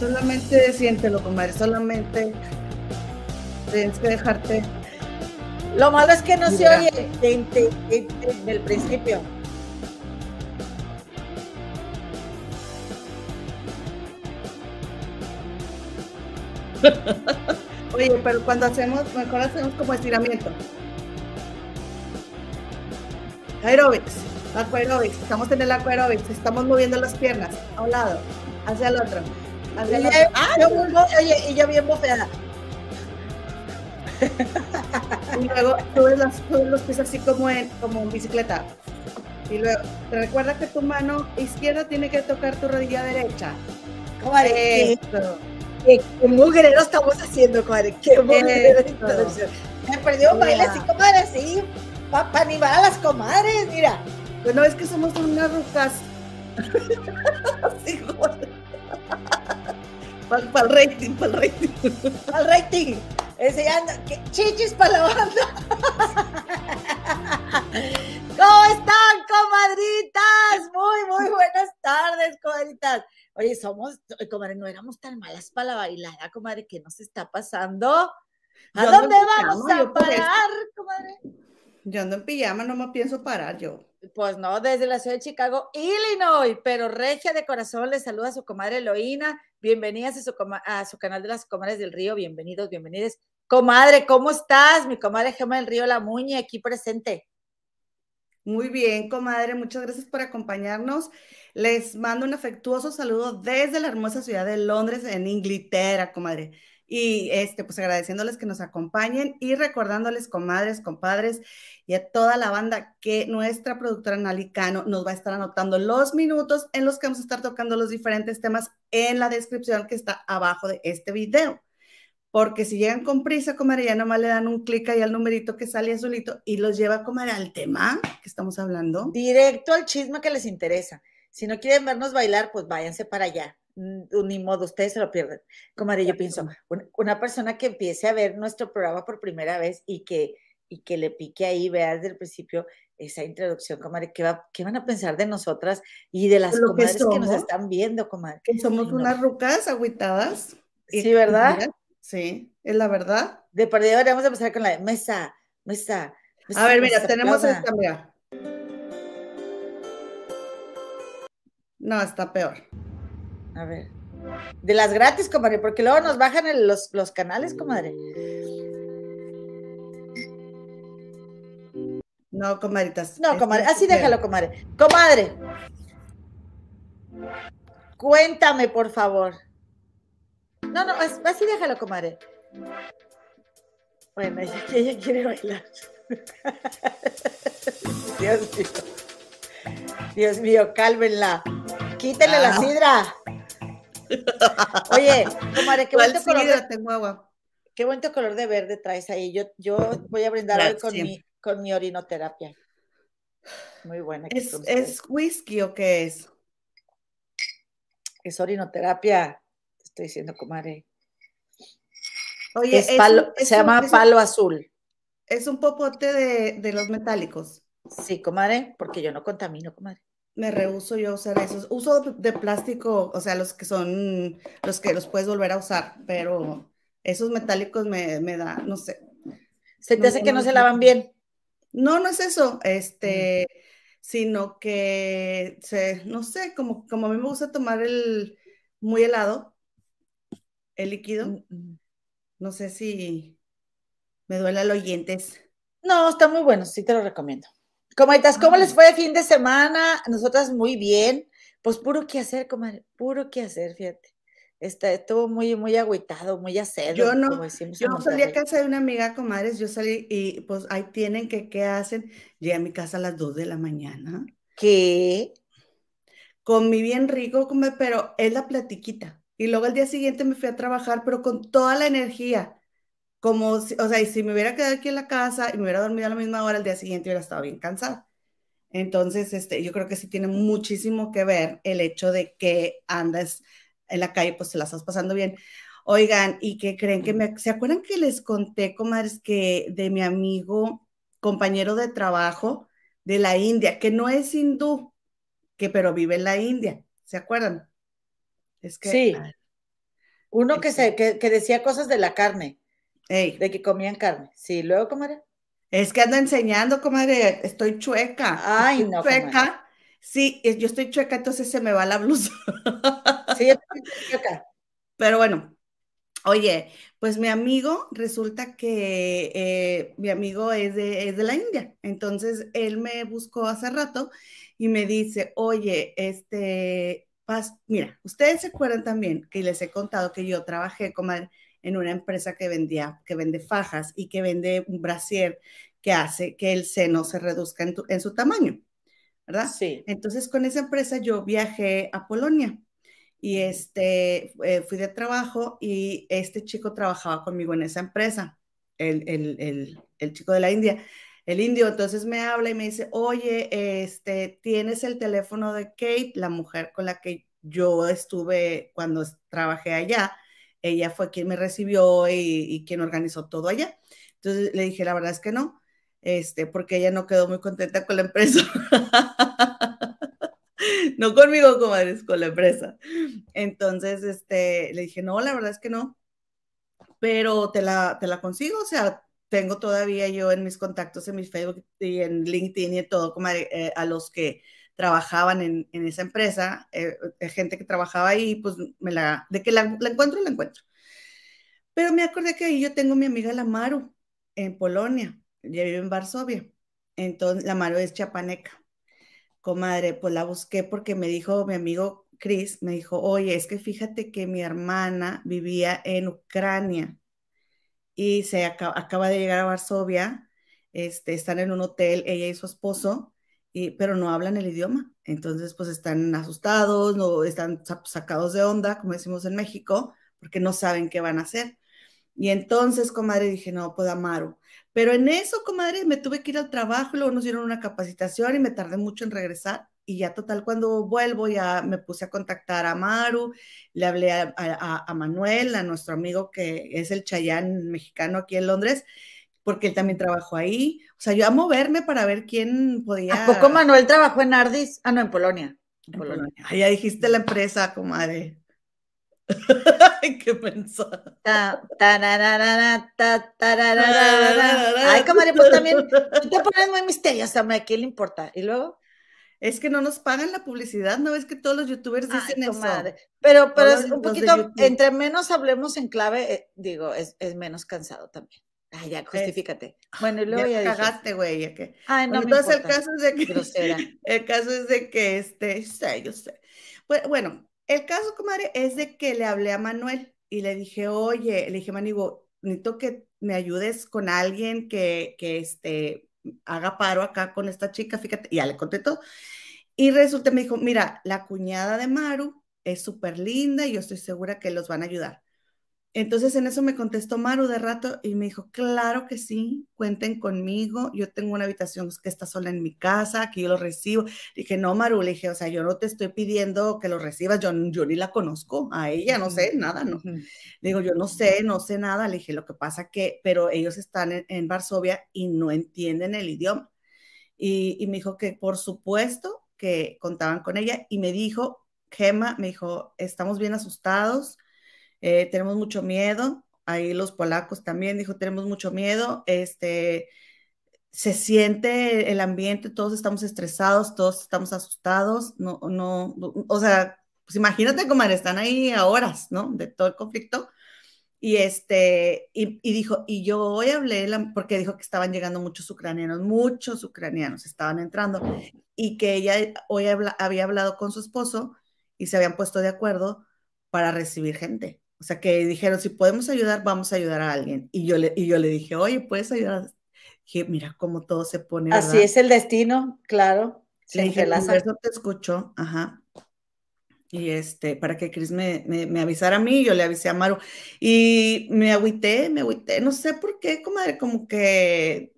Solamente siéntelo, comadre, solamente tienes que dejarte. Lo malo es que no se oye desde el principio. Oye, pero cuando hacemos, mejor hacemos como estiramiento. Aerobics, aerobics, estamos en el aerobics, estamos moviendo las piernas a un lado, hacia el otro. Hacia el otro. Ah, yo oye, y yo bien bofeada. Y luego subes, las, subes los pies así como en, como en bicicleta. Y luego, recuerda que tu mano izquierda tiene que tocar tu rodilla derecha. Comadre, qué, qué mugrero estamos haciendo, comadre. Qué mugrero. Me perdió un baile así, comadre, así, para animar a las comadres, mira. Pues no es que somos unas rucas. así, para el rating, para el rating. Al rating. Enseñando, que chichis para la banda. ¿Cómo están, comadritas? Muy, muy buenas tardes, comadritas. Oye, somos, comadre, no éramos tan malas para la bailada, comadre, ¿qué nos está pasando? ¿A Yo dónde vamos a parar, comadre? Yo ando en pijama, no me pienso parar yo. Pues no, desde la ciudad de Chicago, Illinois, pero regia de corazón le saluda a su comadre Eloína. Bienvenidas a su, coma- a su canal de las comadres del río. Bienvenidos, bienvenidas. Comadre, ¿cómo estás? Mi comadre Gema del Río La Muñe, aquí presente. Muy bien, comadre, muchas gracias por acompañarnos. Les mando un afectuoso saludo desde la hermosa ciudad de Londres, en Inglaterra, comadre. Y este, pues agradeciéndoles que nos acompañen y recordándoles, comadres, compadres, y a toda la banda que nuestra productora Nalicano nos va a estar anotando los minutos en los que vamos a estar tocando los diferentes temas en la descripción que está abajo de este video. Porque si llegan con prisa, comadre, ya nomás le dan un clic ahí al numerito que sale azulito y los lleva, comadre, al tema que estamos hablando. Directo al chisme que les interesa. Si no quieren vernos bailar, pues váyanse para allá. Mm, Ni modo, ustedes se lo pierden. Comadre, yo pienso, un- una persona que empiece a ver nuestro programa por primera vez y que, y que le pique ahí, vea desde el principio esa introducción, comadre, ¿qué, va- qué van a pensar de nosotras y de las que comadres que, nos están viendo, comadre? Que somos no. unas rucas agüitadas. Sí, ¿verdad? Mira, Sí, es la verdad. De perdido deberíamos empezar con la mesa, mesa. A ver, mira, tenemos plana. esta, mira. No, está peor. A ver. De las gratis, comadre, porque luego nos bajan el- los, los canales, comadre. No, comadritas. No, es comadre, así déjalo, comadre. Comadre. Cuéntame, por favor. No, no, as- así déjalo, comadre. Bueno, ella, ella quiere bailar. Dios mío. Dios mío, cálmenla. Quítenle la Ah. sidra. Oye, comadre, qué ¿Cuál bonito color de sidra? Tengo agua. Qué bonito color de verde traes ahí. Yo, yo voy a brindar hoy con mi, con mi orinoterapia. Muy buena. ¿Es, con ustedes. ¿Es whisky o qué es? Es orinoterapia. Te estoy diciendo, comadre. Oye, Es es palo, un- es se un- llama un- palo azul. Es un popote de, de los metálicos. Sí, comadre, porque yo no contamino, comadre. Me rehuso yo a usar esos. Uso de, plástico, o sea, los que son, los que los puedes volver a usar, pero esos metálicos me, me da, no sé. Se te No, hace que no no, se lavan bien. No, no es eso, este, sino que, se, no sé, como, como a mí me gusta tomar el muy helado, el líquido, Mm, mm. no sé si me duele los oyentes. No, está muy bueno, sí te lo recomiendo. Comadritas, ¿cómo les fue de fin de semana? Nosotras muy bien. Pues puro que hacer, comadre, puro que hacer, fíjate. Está, estuvo muy, muy agüitado, muy acedo, Yo no, como decimos Yo salí a casa de una amiga, comadres, yo salí y pues ahí tienen que, ¿qué hacen? Llegué a mi casa a las 2 de la mañana, ¿Qué? comí bien rico, come- pero es la platiquita. Y luego al día siguiente me fui a trabajar, pero con toda la energía. Como, si- o sea, y si me hubiera quedado aquí en la casa y me hubiera dormido a la misma hora, al día siguiente hubiera estado bien cansada. Entonces, este, yo creo que sí tiene muchísimo que ver el hecho de que andas en la calle, pues te la estás pasando bien. Oigan, ¿y qué creen que me... ¿Se acuerdan que les conté, comadres, que de mi amigo compañero de trabajo de la India, que no es hindú, que pero vive en la India. ¿Se acuerdan? Es que. Sí. Uno que, se, que, decía cosas de la carne. De que comían carne. Sí, luego, comadre. Es que ando enseñando, comadre. Estoy chueca. Ay, no. Chueca. Sí, yo estoy chueca, entonces se me va la blusa. Sí, yo estoy chueca. Pero bueno, oye, pues mi amigo, resulta que eh, mi amigo es de, es de la India. Entonces él me buscó hace rato y me dice, oye, este, mira, ustedes se acuerdan también que les he contado que yo trabajé en una empresa que vendía, que vende fajas y que vende un brasier que hace que el seno se reduzca en, su tamaño, ¿verdad? Sí. Entonces con esa empresa yo viajé a Polonia y este, eh, fui de trabajo y este chico trabajaba conmigo en esa empresa, el, el, el chico de la India el indio entonces me habla y me dice, oye, este, tienes el teléfono de Kate, la mujer con la que yo estuve cuando trabajé allá. Ella fue quien me recibió y, quien organizó todo allá. Entonces le dije, la verdad es que no, este, porque ella no quedó muy contenta con la empresa. no conmigo, comadres, con la empresa. Entonces, este, le dije, no, la verdad es que no, pero te la, te la consigo, o sea, tengo todavía yo en mis contactos en mi Facebook y en LinkedIn y todo, como eh, a los que trabajaban en, esa empresa, eh, eh, gente que trabajaba ahí, pues me la, de que la, encuentro, la encuentro. Pero me acordé que ahí yo tengo mi amiga la Maru en Polonia, ya vive en Varsovia. Entonces, la Maru es chapaneca. Comadre, pues la busqué porque me dijo mi amigo Chris, me dijo, oye, es que fíjate que mi hermana vivía en Ucrania y se acaba, de llegar a Varsovia, este, están en un hotel, ella y su esposo, y, pero no hablan el idioma. Entonces, pues están asustados, no, están sacados de onda, como decimos en México, porque no saben qué van a hacer. Y entonces, comadre, dije, no, pues Amaru. Pero en eso, comadre, me tuve que ir al trabajo, luego nos dieron una capacitación y me tardé mucho en regresar y ya total cuando vuelvo ya me puse a contactar a Maru, le hablé a, Manuel, a nuestro amigo que es el Chayán mexicano aquí en Londres, porque él también trabajó ahí. O sea, yo a moverme para ver quién podía. ¿A poco Manuel trabajó en Ardis? Ah, no, en Polonia. En Polonia. ya dijiste la empresa, comadre. qué pensó. Ay, comadre, pues también te pones muy misteriosa, ¿a quién le importa? ¿Y luego? Es que no nos pagan la publicidad, ¿no ves que todos los youtubers dicen eso? Pero, pero es un poquito, entre menos hablemos en clave, eh, digo, es, menos cansado también. Ay, ya, justifícate. bueno, y luego ya, ya cagaste, güey, que. Ay, no entonces el caso es de que el caso es de que este, sé, yo sé. Pues, bueno, el caso, comadre, es de que le hablé a Manuel y le dije, "Oye, le dije, Manigo, necesito que me ayudes con alguien que que este haga paro acá con esta chica, fíjate, y ya le conté todo. Y resulta, me dijo, mira, la cuñada de Maru es súper linda y yo estoy segura que los van a ayudar. Entonces en eso me contestó Maru de rato y me dijo, claro que sí, cuenten conmigo, yo tengo una habitación que está sola en mi casa, que yo lo recibo. dije, no, Maru, le dije, o sea, yo no te estoy pidiendo que lo recibas, yo, yo ni la conozco, a ella no sé nada, no. Le digo, yo no sé, no sé nada, le dije, lo que pasa que, pero ellos están en, Varsovia y no entienden el idioma. Y, y me dijo que por supuesto que contaban con ella y me dijo, Gemma, me dijo, estamos bien asustados eh, tenemos mucho miedo, ahí los polacos también dijo, tenemos mucho miedo, este, se siente el ambiente, todos estamos estresados, todos estamos asustados, no, no, o sea, pues imagínate cómo están ahí a horas, ¿no? De todo el conflicto. Y este, y, dijo, y yo hoy hablé, porque dijo que estaban llegando muchos ucranianos, muchos ucranianos estaban entrando, y que ella hoy había hablado con su esposo y se habían puesto de acuerdo para recibir gente. O sea, que dijeron, si podemos ayudar, vamos a ayudar a alguien. Y yo le, y yo le dije, oye, ¿puedes ayudar? Dije, mira cómo todo se pone. Así es el destino, claro. Le dije, el universo te escuchó, ajá. Y este, para que Cris me, me, avisara a mí, yo le avisé a Maru. Y me agüité, me agüité, no sé por qué, comadre, como que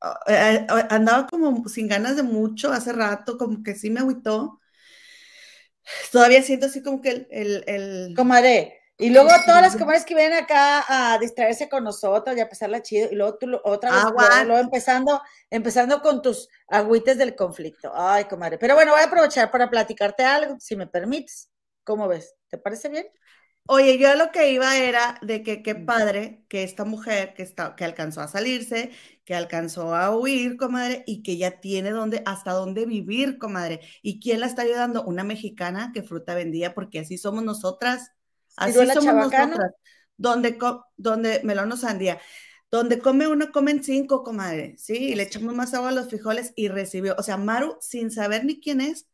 ah, eh, eh, andaba como sin ganas de mucho hace rato, como que sí me agüitó. Todavía siento así como que el... el, el... Comadre, Y luego todas las comadres que vienen acá a distraerse con nosotros y a pasarla chido, y luego tú otra vez, luego, empezando, empezando con tus agüites del conflicto. Ay, comadre. Pero bueno, voy a aprovechar para platicarte algo, si me permites. ¿Cómo ves? ¿Te parece bien? Oye, yo lo que iba era de que qué padre que esta mujer que, está, que alcanzó a salirse, que alcanzó a huir, comadre, y que ya tiene dónde, hasta dónde vivir, comadre. ¿Y quién la está ayudando? Una mexicana que fruta vendía, porque así somos nosotras. Así somos nosotras. Donde, donde melón o sandía. Donde come uno, comen cinco, comadre, ¿sí? Y le echamos más agua a los frijoles y recibió. O sea, Maru, sin saber ni quién es,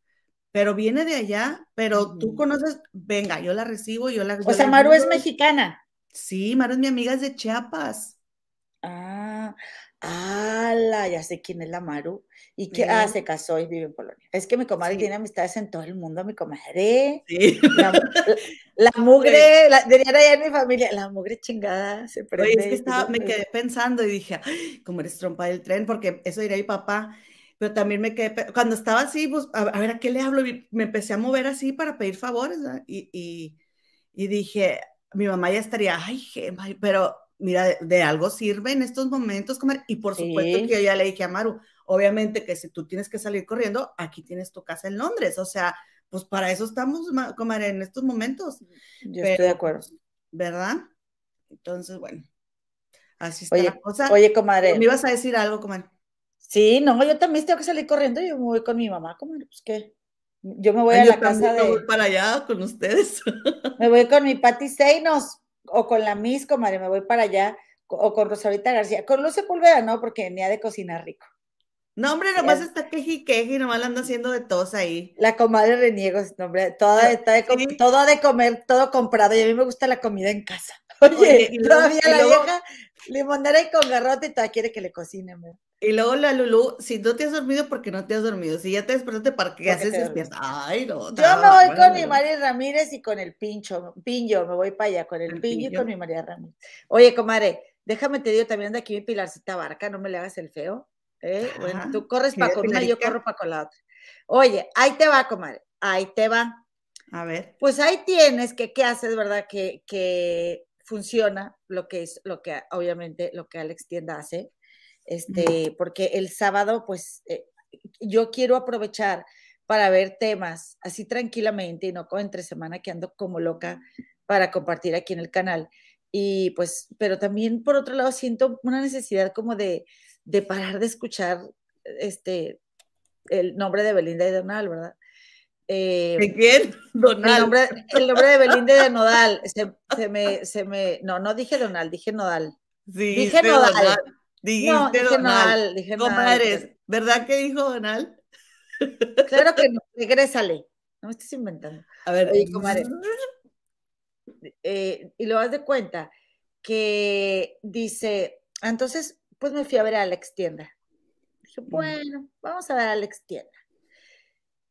pero viene de allá, pero tú conoces, venga, yo la recibo, yo la... o sea, Maru es mexicana. Sí, Maru es mi amiga, es de Chiapas. Ah, ala, ya sé quién es la Maru. Y que, ah, se casó y vive en Polonia. Es que mi comadre tiene amistades en todo el mundo, mi comadre. Sí. La, mugre, la, dirían allá en mi familia, la mugre chingada se prende. Oye, es que estaba, me quedé pensando y dije, como eres trompa del tren, porque eso diría mi papá pero también me quedé, cuando estaba así, pues, a, ver, ¿a qué le hablo? Me empecé a mover así para pedir favores, y, y, y, dije, mi mamá ya estaría, ay, pero mira, de, algo sirve en estos momentos, comer, y por supuesto que yo ya le dije a Maru, obviamente que si tú tienes que salir corriendo, aquí tienes tu casa en Londres, o sea, pues para eso estamos, comer, en estos momentos. Yo estoy de acuerdo. ¿Verdad? Entonces, bueno, así está la cosa. Oye, comadre. ¿Me ibas a decir algo, comadre? Sí, no, yo también tengo que salir corriendo, yo me voy con mi mamá, como, pues qué. Yo me voy a la casa de. voy para allá con ustedes. Me voy con mi Patti Seinos o con la Miss, comadre, me voy para allá, o con Rosalita García. Con Luce Pulvera no, porque ni ha de cocinar rico. No, hombre, nomás está queji y queji, nomás la anda haciendo de todos ahí. La comadre Reniegos, hombre, toda, está de, todo de comer, todo comprado, y a mí me gusta la comida en casa. Oye, todavía la vieja limonera y con garrote y todavía quiere que le cocine, hombre. Y luego la Lulu, si no te has dormido, porque no te has dormido. Si ya te despertaste, ¿para qué haces despierta? Ay, no. Yo me voy con mi María Ramírez y con el pincho, pincho, me voy para allá, con el, pincho y con mi María Ramírez. Oye, comadre, déjame te digo también de aquí mi Pilarcita Barca, no me le hagas el feo. ¿eh? bueno, tú corres para con una y yo corro para con la otra. Oye, ahí te va, comadre, ahí te va. A ver. Pues ahí tienes que, ¿qué haces, verdad? Que, que funciona lo que es, lo que obviamente, lo que Alex Tienda hace este, porque el sábado, pues, eh, yo quiero aprovechar para ver temas así tranquilamente y no como entre semana que ando como loca para compartir aquí en el canal. Y pues, pero también por otro lado siento una necesidad como de, de parar de escuchar este, el nombre de Belinda y Donald, ¿verdad? Eh, ¿De quién? Donald. El nombre, el nombre, de Belinda y de Nodal. Se, se, me, se me, no, no dije Donald, dije Nodal. Sí, dije Nodal. Dijiste no, dije Comadres, ¿verdad que dijo Donald? Claro que no, regrésale. No me estés inventando. A ver, Oye, comadre. Eh, y lo das de cuenta que dice, entonces, pues me fui a ver a Alex Tienda. Dije, bueno, vamos a ver a Alex Tienda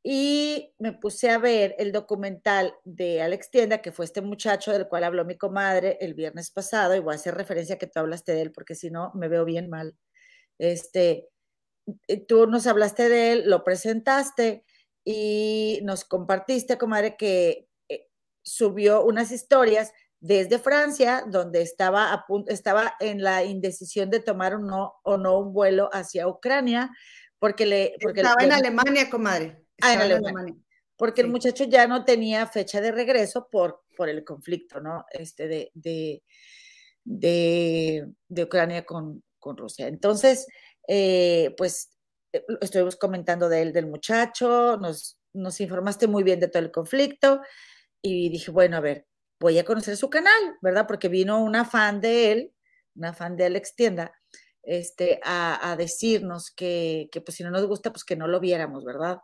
y me puse a ver el documental de Alex Tienda, que fue este muchacho del cual habló mi comadre el viernes pasado, y voy a hacer referencia a que tú hablaste de él, porque si no, me veo bien mal. Este, eh, tú nos hablaste de él, lo presentaste y nos compartiste, comadre, que eh, subió unas historias desde Francia, donde estaba, a estaba en la indecisión de tomar o no, o no un vuelo hacia Ucrania, porque le... Porque estaba en Alemania, comadre. Ah, en Alemania. Porque el muchacho ya no tenía fecha de regreso por, por el conflicto, ¿no? Este de, de, de, Ucrania con, con, Rusia. Entonces, eh, pues eh, estuvimos comentando de él, del muchacho, nos, nos informaste muy bien de todo el conflicto y dije, bueno, a ver, voy a conocer su canal, ¿verdad? Porque vino una fan de él, una fan de Alex Tienda, este, a, a decirnos que, que, pues si no nos gusta, pues que no lo viéramos, ¿verdad?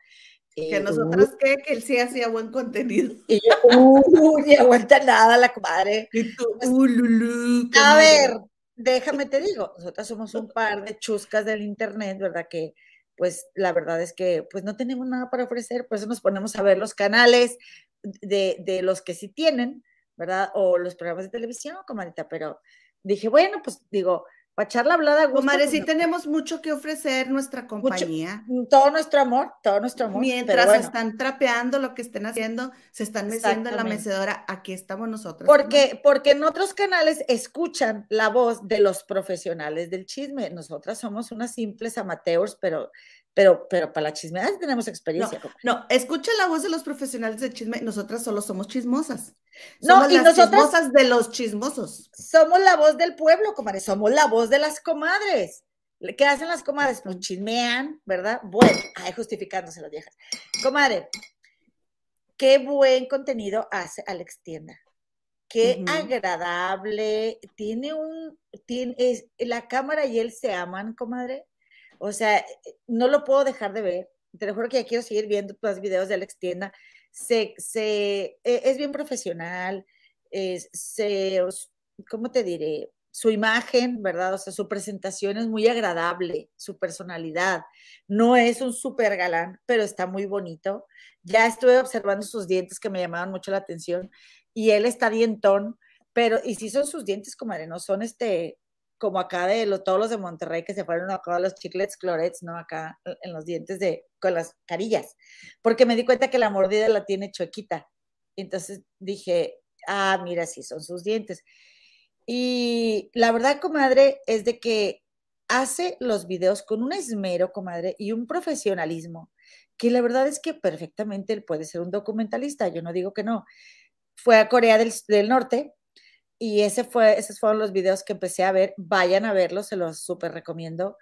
Que nosotros qué, que él sí hacía buen contenido. Y yo, uh, ni aguanta nada la comadre. Y tú, pues, uh, lulú, a ver, déjame te digo, nosotras somos un par de chuscas del internet, ¿verdad? Que pues la verdad es que pues no tenemos nada para ofrecer, por eso nos ponemos a ver los canales de, de los que sí tienen, ¿verdad? O los programas de televisión, comadita, pero dije, bueno, pues digo, para echar la hablada gusto. Comadre, sí no. tenemos mucho que ofrecer nuestra compañía. todo nuestro amor, todo nuestro amor. Mientras bueno, están trapeando lo que estén haciendo, se están meciendo en la mecedora, aquí estamos nosotros. Porque, porque en otros canales escuchan la voz de los profesionales del chisme. Nosotras somos unas simples amateurs, pero, pero, pero para la chismeada sí tenemos experiencia. comadre. No, escucha la voz de los profesionales de chisme, nosotras solo somos chismosas. No, y las nosotras- chismosas de los chismosos. Somos la voz del pueblo, comadre. Somos la voz de las comadres. ¿Qué hacen las comadres? Pues chismean, ¿verdad? Bueno, ay, justificándose las viejas. Comadre, qué buen contenido hace Alex Tienda. Qué agradable. Tiene un, tiene, es, la cámara y él se aman, comadre. O sea, no lo puedo dejar de ver. Te lo juro que ya quiero seguir viendo los videos de Alex Tienda. Se, se, e- es bien profesional, es, se, ¿cómo te diré? Su imagen, ¿verdad? O sea, su presentación es muy agradable, su personalidad. No es un súper galán, pero está muy bonito. Ya estuve observando sus dientes que me llamaban mucho la atención y él está dientón, pero, y sí son sus dientes, comadre, no son este, como acá de lo- todos los de Monterrey que se fueron acá a los chiclets clorets, ¿no? Acá en los dientes de, con las carillas, porque me di cuenta que la mordida la tiene chuequita. Entonces dije, ah, mira, sí, son sus dientes. Y la verdad, comadre, es de que hace los videos con un esmero, comadre, y un profesionalismo, que la verdad es que perfectamente él puede ser un documentalista, yo no digo que no. Fue a Corea del, del Norte y ese fue, esos fueron los videos que empecé a ver. Vayan a verlos, se los súper recomiendo.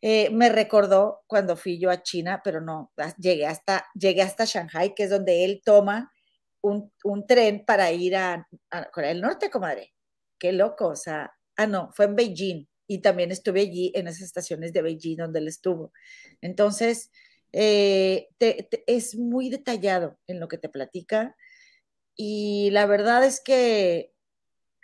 Eh, me recordó cuando fui yo a China, pero no, llegué hasta, llegué hasta Shanghai, que es donde él toma un, un tren para ir a, a Corea del Norte, comadre. Qué loco, o sea, ah, no, fue en Beijing y también estuve allí en esas estaciones de Beijing donde él estuvo. Entonces, eh, es muy detallado en lo que te platica y la verdad es que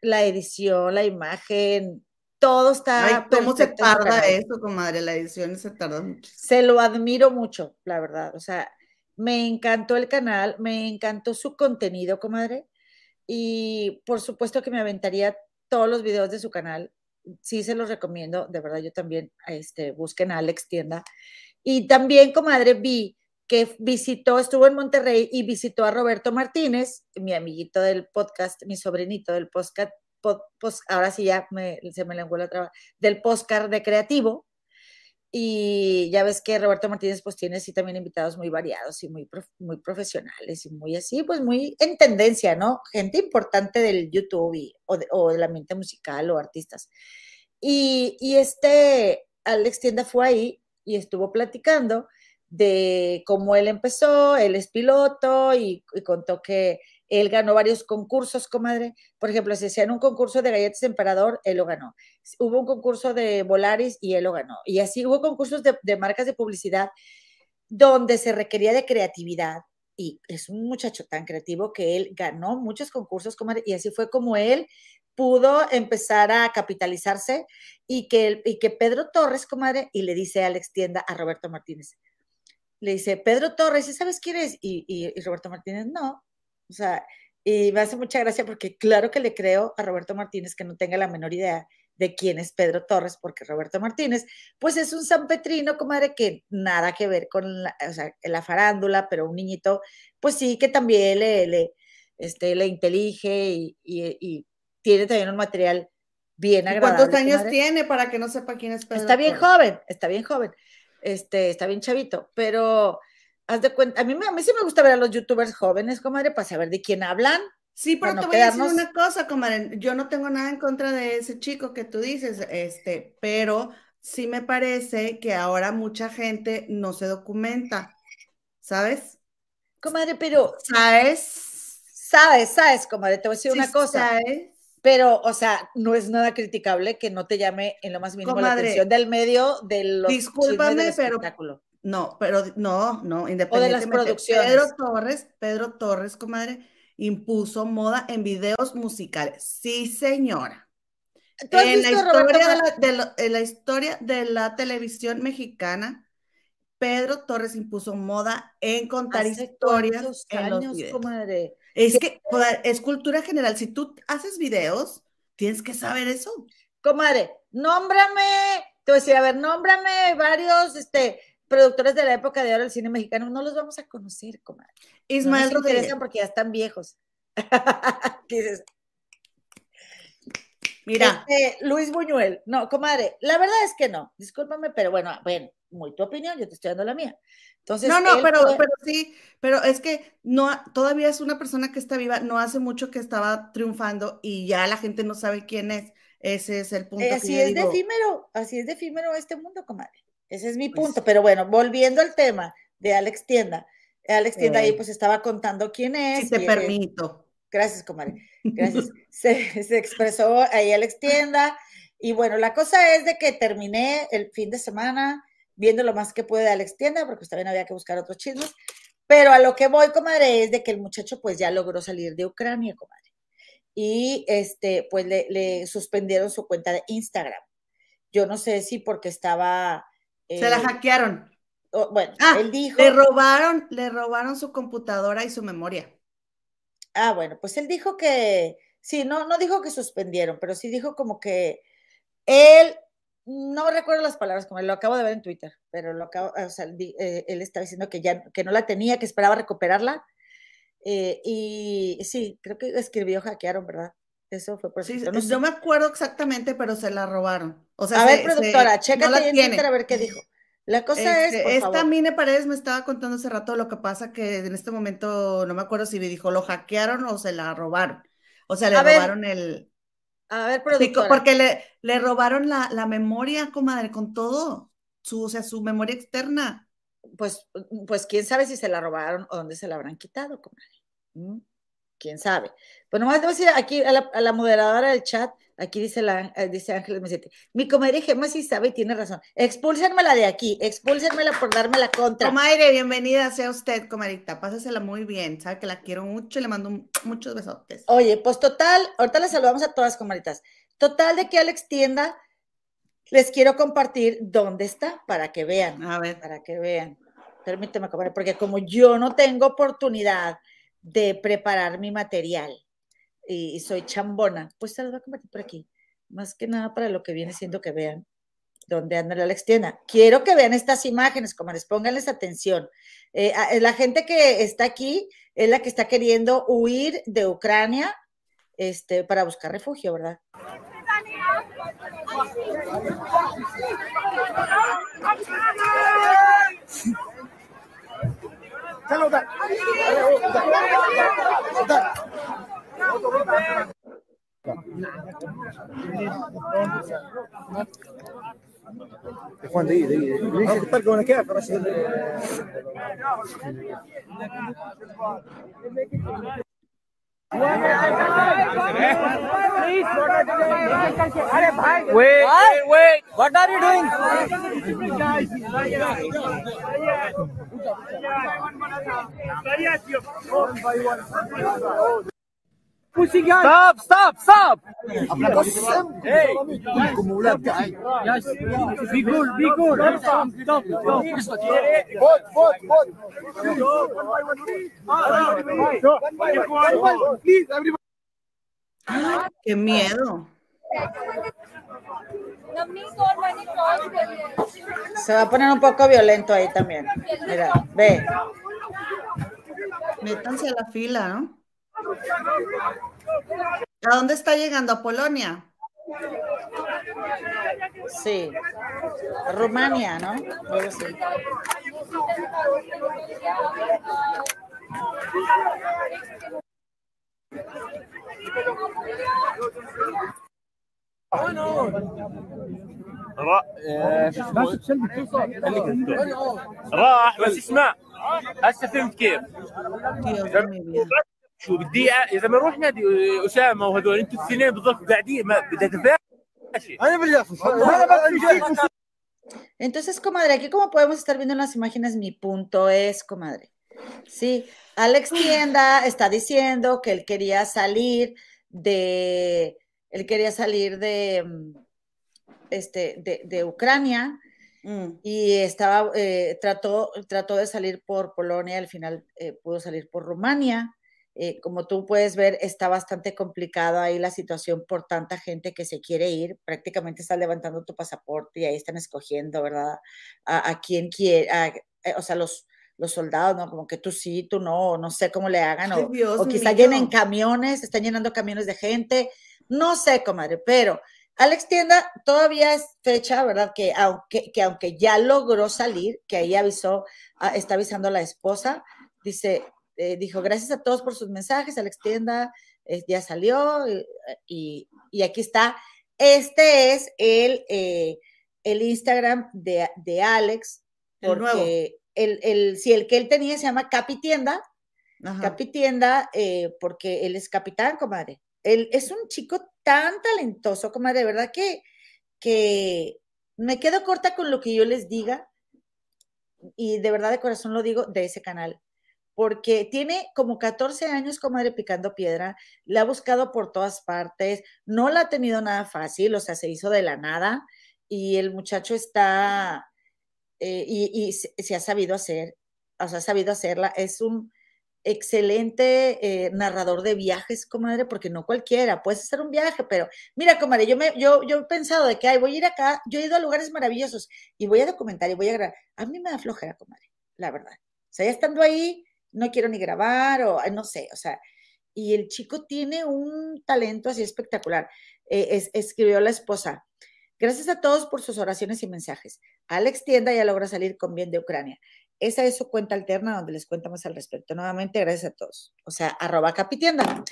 la edición, la imagen, todo está Ay, ¿cómo se tarda eso, comadre? La edición se tarda mucho. Se lo admiro mucho, la verdad. O sea, me encantó el canal, me encantó su contenido, comadre. Y por supuesto que me aventaría todos los videos de su canal. Sí se los recomiendo, de verdad yo también, este, busquen a Alex Tienda. Y también, comadre, vi que visitó, estuvo en Monterrey y visitó a Roberto Martínez, mi amiguito del podcast, mi sobrinito del podcast, pod- ahora sí ya me, se me lenguó la traba, del podcast de creativo. Y ya ves que Roberto Martínez pues tiene sí también invitados muy variados y muy, muy profesionales y muy así, pues muy en tendencia, ¿no? Gente importante del YouTube y- o, de- o del ambiente musical o artistas. Y, y este Alex Tienda fue ahí y estuvo platicando de cómo él empezó, él es piloto y, contó que él ganó varios concursos, comadre. Por ejemplo, si hacían un concurso de galletas emperador, él lo ganó. Hubo un concurso de Volaris y él lo ganó. Y así hubo concursos de, de marcas de publicidad donde se requería de creatividad. Y es un muchacho tan creativo que él ganó muchos concursos, comadre, y así fue como él pudo empezar a capitalizarse y que, y que Pedro Torres, comadre, y le dice a Alex Tienda a Roberto Martínez, le dice, Pedro Torres, ¿y sabes quién es? Y, y- y Roberto Martínez, no. O sea, y me hace mucha gracia porque claro que le creo a Roberto Martínez que no tenga la menor idea de quién es Pedro Torres, porque Roberto Martínez, pues es un sanpetrino, comadre, que nada que ver con la, o sea, la farándula, pero un niñito, pues sí, que también le, le, este, le intelige y, y- y tiene también un material bien ¿Y agradable. ¿Cuántos años comadre. tiene para que no sepa quién es Pedro Está bien Torres? joven, está bien joven, este, está bien chavito, pero haz de cuenta, a mí, a mí sí me gusta ver a los youtubers jóvenes, comadre, para saber de quién hablan. Sí, pero te voy a decir una cosa, comadre. Yo no tengo nada en contra de ese chico que tú dices, este, pero sí me parece que ahora mucha gente no se documenta, ¿sabes? Comadre, pero ¿Sabes? sabes, sabes, comadre, te voy a decir Sí una cosa, sabes. Pero, o sea, no es nada criticable que no te llame en lo más mínimo la atención del medio de los discúlpame, del pero- espectáculo. No, pero no, no, independientemente. producciones. Pedro Torres, Pedro Torres, comadre, impuso moda en videos musicales. Sí, señora. ¿Tú has En la, historia de la, de la- en la historia de la televisión mexicana, Pedro Torres impuso moda en contar historias cuántos en los años, videos. comadre? Es que es cultura general. Si tú haces videos, tienes que saber eso. comadre, nómbrame, te voy a decir, a ver, nómbrame varios, este, productores de la época de oro del cine mexicano, no los vamos a conocer, comadre. Ismael no Rodríguez. porque ya están viejos. Mira. Este, Luis Buñuel. No, comadre, la verdad es que no. Discúlpame, pero bueno, bueno, muy tu opinión, yo te estoy dando la mía. Entonces, no, no, pero, fue- pero sí, pero es que no, todavía es una persona que está viva, no hace mucho que estaba triunfando y ya la gente no sabe quién es. Ese es el punto. eh, que así yo es de digo. efímero, así es de efímero este mundo, comadre. Ese es mi Pues- punto. Pero bueno, volviendo al tema de Alex Tienda. Alex Tienda ahí Eh. pues estaba contando quién es. Si te permito. Gracias, comadre. Gracias. se, se expresó ahí Alex Tienda. Y bueno, la cosa es de que terminé el fin de semana viendo lo más que pude de Alex Tienda, porque pues también había que buscar otros chismes. Pero a lo que voy, comadre, es de que el muchacho pues ya logró salir de Ucrania, comadre. Y este, pues le, le suspendieron su cuenta de Instagram. Yo no sé si porque estaba. Se la eh, hackearon. bueno, Ah, él dijo. Le robaron, le robaron su computadora y su memoria. Ah, bueno, pues él dijo que, sí, no, no dijo que suspendieron, pero sí dijo como que él, no recuerdo las palabras, como lo acabo de ver en Twitter, pero lo acabo, o sea, eh, él estaba diciendo que ya, que no la tenía, que esperaba recuperarla, eh, y sí, creo que escribió hackearon, ¿verdad? Eso fue por Sí, eso. no sé. no me acuerdo exactamente, pero se la robaron. O sea, A ver, productora, se- no chécate la ahí en tiene. Twitter a ver qué dijo. La cosa Este, es, por esta favor, Mine Paredes me estaba contando hace rato lo que pasa que en este momento no me acuerdo si me dijo lo hackearon o se la robaron. O sea, le A ver, robaron el... a ver, productora. porque le, le robaron la, la memoria, comadre, con todo. Su, o sea, su memoria externa. pues, pues quién sabe si se la robaron o dónde se la habrán quitado, comadre. ¿Mm? ¿Quién sabe? Pues nomás te voy a decir aquí a la, a la moderadora del chat, aquí dice, la, eh, dice Ángeles Mesete, mi comadre Gemma sí sabe y tiene razón. Expúlsenmela de aquí, expúlsenmela por darme la contra. Comadre, bienvenida sea usted, comadrita. Pásasela muy bien. Sabe que la quiero mucho y le mando un- muchos besotes. Oye, pues total, ahorita les saludamos a todas, comaditas. Total de que Alex Tienda, les quiero compartir dónde está para que vean. A ver. para que vean. Permíteme, comadre, porque como yo no tengo oportunidad de preparar mi material y, soy chambona, pues se los voy a compartir por aquí. Más que nada para lo que viene siendo que vean dónde anda la Alex Tienda. Quiero que vean estas imágenes, comadres, pónganles atención. Eh, la gente que está aquí es la que está queriendo huir de Ucrania este, para buscar refugio, ¿verdad? يا اخوان دقيقه دقيقه ليش الفرق وانا كيف رشيد Wait, wait, wait. What are you doing? pushing guys. Stop, stop, stop. Hey, guys, be cool, be cool. Stop, stop, Qué miedo. Se va a poner un poco violento ahí también. Mira, ve. Métanse a la fila, ¿no? ¿A dónde está llegando? ¿A Polonia? Sí. Rumania, ¿no? Algo así. را... آه، شو اسمه؟ خليك انت. راح بس اسمع هسه فهمت كيف Dios de mi vida. شو بدي أ- اذا بنروح نادي اسامه وهذول انتوا الاثنين بالضبط قاعدين ما بدها تفاشي انا باليافس انا بس Entonces, comadre, aquí como podemos estar viendo en las imágenes, mi punto es, comadre. Sí, Alex Tienda está diciendo que él quería salir de, él quería salir de, mm, este, de, de Ucrania Mm. y estaba, eh, trató, trató de salir por Polonia, al final eh, pudo salir por Rumania eh, como tú puedes ver, está bastante complicado ahí la situación por tanta gente que se quiere ir. Prácticamente estás levantando tu pasaporte y ahí están escogiendo, ¿verdad? A, quién quiere, eh, o sea, los, los soldados, ¿no? Como que tú sí, tú no, no sé cómo le hagan, o, o quizá llenen camiones, están llenando camiones de gente, no sé, comadre, pero Alex Tienda todavía es fecha, ¿verdad? Que aunque, que aunque ya logró salir, que ahí avisó, ah, está avisando a la esposa, dice, eh, dijo, gracias a todos por sus mensajes, Alex Tienda eh, ya salió y, aquí está. Este es el, eh, el Instagram de, de Alex, porque el, el, si el que él tenía se llama Capi Tienda, Capi Tienda, porque él es capitán, comadre. Él es un chico tan talentoso, comadre, de verdad que, que me quedo corta con lo que yo les diga, y de verdad de corazón lo digo, de ese canal porque tiene como 14 años comadre picando piedra, la ha buscado por todas partes, no la ha tenido nada fácil, o sea, se hizo de la nada y el muchacho está, eh, y, se, ha sabido hacer, o sea, ha sabido hacerla, es un excelente eh, narrador de viajes, comadre, porque no cualquiera, puedes hacer un viaje, pero mira, comadre, yo, me, yo, yo he pensado de que, ay, voy a ir acá, yo he ido a lugares maravillosos y voy a documentar y voy a grabar, a mí me da flojera, comadre, la verdad. O sea, ya estando ahí, no quiero ni grabar o no sé, o sea, y el chico tiene un talento así espectacular. Eh, escribió la esposa, gracias a todos por sus oraciones y mensajes. Alex Tienda ya logra salir con bien de Ucrania. Esa es su cuenta alterna donde les cuentamos al respecto. Nuevamente, gracias a todos. O sea, arroba capitienda.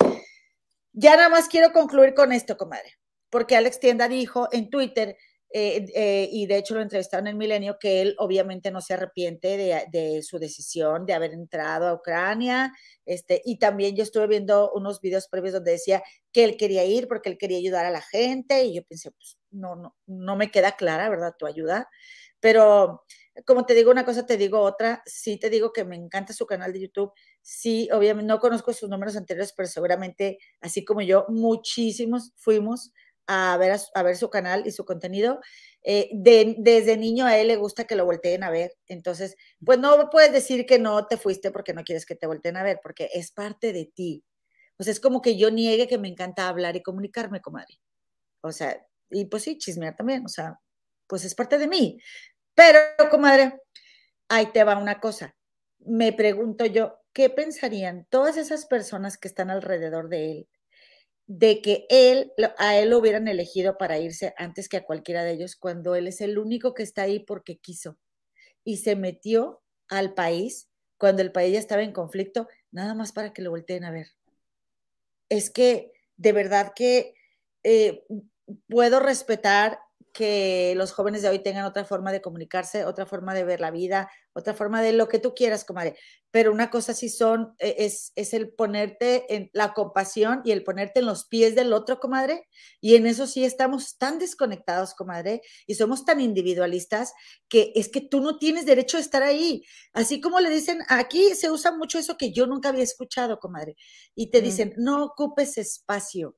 Ya nada más quiero concluir con esto, comadre, porque Alex Tienda dijo en Twitter eh, eh, y de hecho lo entrevistaron en Milenio, que él obviamente no se arrepiente de, su decisión de haber entrado a Ucrania. Este, y también yo estuve viendo unos videos previos donde decía que él quería ir porque él quería ayudar a la gente. Y yo pensé, pues no, no, no me queda clara, ¿verdad? Tu ayuda. Pero como te digo una cosa, te digo otra. Sí te digo que me encanta su canal de YouTube. Sí, obviamente no conozco sus números anteriores, pero seguramente, así como yo, muchísimos fuimos a ver, a, ver su canal y su contenido. Eh, desde niño a él le gusta que lo volteen a ver. Entonces, pues no puedes decir que no te fuiste porque no quieres que te volteen a ver, porque es parte de ti. Sea, es como que yo niegue que me encanta hablar y comunicarme, comadre. O sea, y pues sí, chismear también, o sea, pues es parte de mí. Pero, comadre, ahí te va una cosa. Me pregunto yo, ¿qué pensarían todas esas personas que están alrededor de él? De que él, a él lo hubieran elegido para irse antes que a cualquiera de ellos, cuando él es el único que está ahí porque quiso y se metió al país cuando el país ya estaba en conflicto, nada más para que lo volteen a ver. Es que de verdad que eh, puedo respetar que los jóvenes de hoy tengan otra forma de comunicarse, otra forma de ver la vida, otra forma de lo que tú quieras, comadre. Pero una cosa sí son, e, es, es el ponerte en la compasión y el ponerte en los pies del otro, comadre. Y en eso sí estamos tan desconectados, comadre, y somos tan individualistas que es que tú no tienes derecho a estar ahí. Así como le dicen, aquí se usa mucho eso que yo nunca había escuchado, comadre. Y te dicen, no ocupes espacio